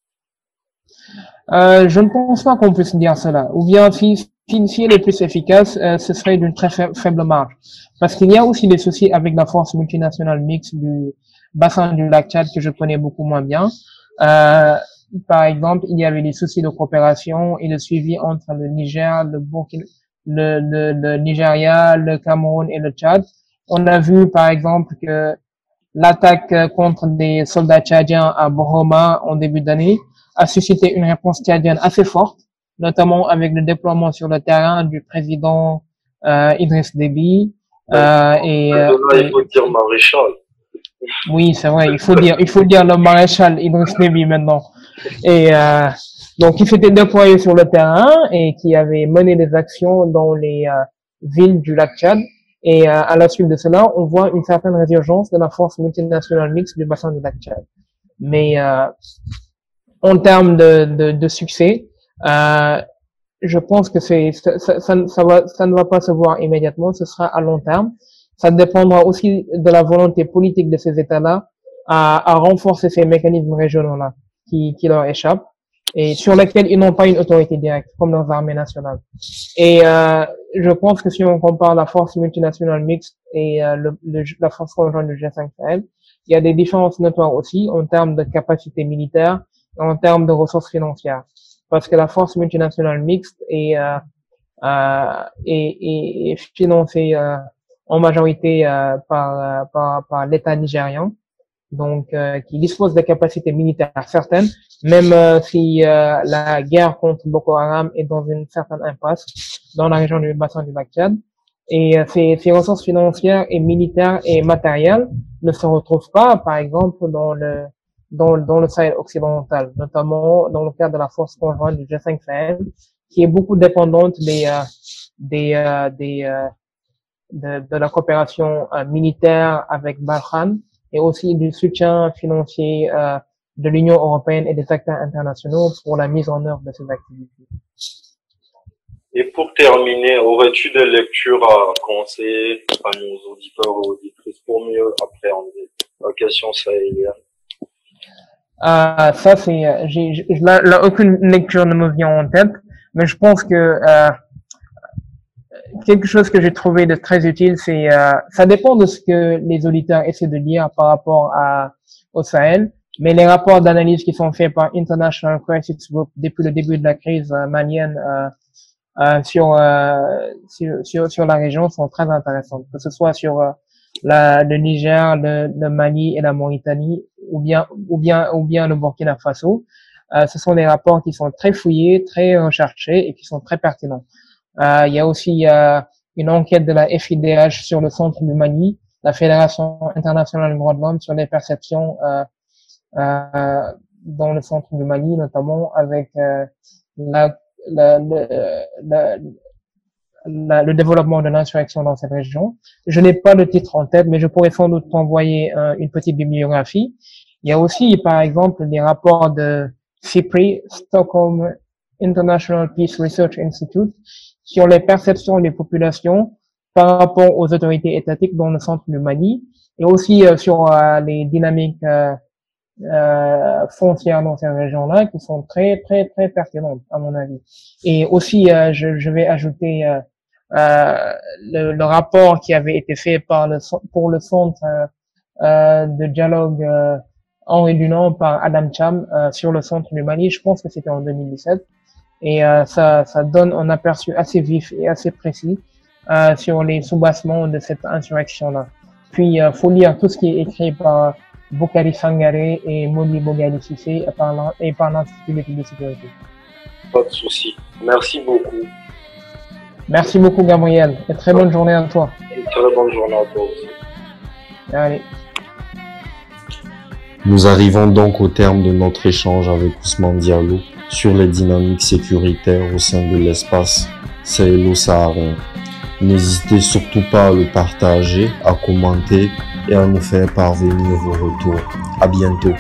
euh, Je ne pense pas qu'on puisse dire cela. Ou bien, si, elle est plus efficace, euh, ce serait d'une très faible marge. Parce qu'il y a aussi des soucis avec la force multinationale mixte du bassin du lac Tchad que je connais beaucoup moins bien. Euh, par exemple, il y avait des soucis de coopération et de suivi entre le Niger, le Burkina, le, le, le Nigeria, le Cameroun et le Tchad. On a vu, par exemple, que L'attaque contre des soldats tchadiens à Boroma en début d'année a suscité une réponse tchadienne assez forte, notamment avec le déploiement sur le terrain du président euh, Idriss Déby.
Euh, et, euh, il faut dire maréchal.
Oui, c'est vrai. Il faut dire, il faut dire le maréchal Idriss Déby maintenant. Et euh, donc, il s'était déployé sur le terrain et qui avait mené des actions dans les euh, villes du lac Tchad et euh, à la suite de cela, on voit une certaine résurgence de la force multinationale mixte du bassin du lac Tchad. Mais euh, en termes de, de, de succès, euh, je pense que c'est ça, ça, ça, va, ça ne va pas se voir immédiatement, ce sera à long terme. Ça dépendra aussi de la volonté politique de ces États-là à, à renforcer ces mécanismes régionaux-là qui, qui leur échappent et sur lesquels ils n'ont pas une autorité directe, comme leurs armées nationales. Et euh, je pense que si on compare la force multinationale mixte et euh, le, la force conjointe du G5 Sahel, il y a des différences notoires aussi en termes de capacité militaire et en termes de ressources financières. Parce que la force multinationale mixte est, euh, euh, est, est, financée euh, en majorité euh, par, par, par l'État nigérian donc qui dispose de capacités militaires certaines, même si la guerre contre Boko Haram est dans une certaine impasse dans la région du bassin du lac Tchad. Et ces, ces, ressources financières et militaires et matérielles ne se retrouvent pas, par exemple, dans le dans, dans le Sahel occidental, notamment dans le cadre de la force conjointe du G5 Sahel, qui est beaucoup dépendante des des des de, de, la coopération militaire avec Barkhane et aussi du soutien financier euh, de l'Union européenne et des acteurs internationaux pour la mise en œuvre de ces activités.
Et pour terminer, aurais-tu des lectures à conseiller à nos auditeurs et auditrices pour mieux appréhender la question sahélienne?
Euh, ça c'est, j'ai, là, aucune lecture ne me vient en tête, mais je pense que euh, quelque chose que j'ai trouvé de très utile, c'est euh, ça dépend de ce que les auditeurs essaient de lire par rapport à, au Sahel, mais les rapports d'analyse qui sont faits par International Crisis Group depuis le début de la crise euh, malienne euh, euh sur, sur, sur, sur la région sont très intéressants, que ce soit sur la, le Niger, le, le, Mali et la Mauritanie, ou bien ou bien ou bien le Burkina Faso. ce sont des rapports qui sont très fouillés, très recherchés et qui sont très pertinents. Euh, il y a aussi euh, une enquête de la FIDH sur le centre du Mali, la Fédération internationale des droits de l'homme sur les perceptions euh, euh, dans le centre du Mali, notamment avec euh, la, la, la, le développement de l'insurrection dans cette région. Je n'ai pas le titre en tête, mais je pourrais sans doute t'envoyer une petite bibliographie. Il y a aussi, par exemple, des rapports de CIPRI, Stockholm International Peace Research Institute, sur les perceptions des populations par rapport aux autorités étatiques dans le centre du Mali et aussi euh, sur euh, les dynamiques euh, euh, foncières dans ces régions-là qui sont très très très pertinentes à mon avis. Et aussi, je, je, vais ajouter le, le, rapport qui avait été fait par le pour le centre de dialogue Henri Dunant par Adam Cham sur le centre du Mali. Je pense que c'était en 2017 et euh, ça, ça donne un aperçu assez vif et assez précis euh, sur les soubassements de cette insurrection-là. Puis, il faut lire tout ce qui est écrit par Bokari Sangaré et Modi Bogali Sissé et par l'Institut d'études de sécurité.
Pas de souci. Merci beaucoup.
Merci beaucoup, Gabriel. Et très bonne journée à toi.
Une très bonne journée à toi aussi.
Allez.
Nous arrivons donc au terme de notre échange avec Ousmane Diallo sur les dynamiques sécuritaires au sein de l'espace sahélo-saharien. N'hésitez surtout pas à le partager, à commenter et à nous faire parvenir vos retours. À bientôt.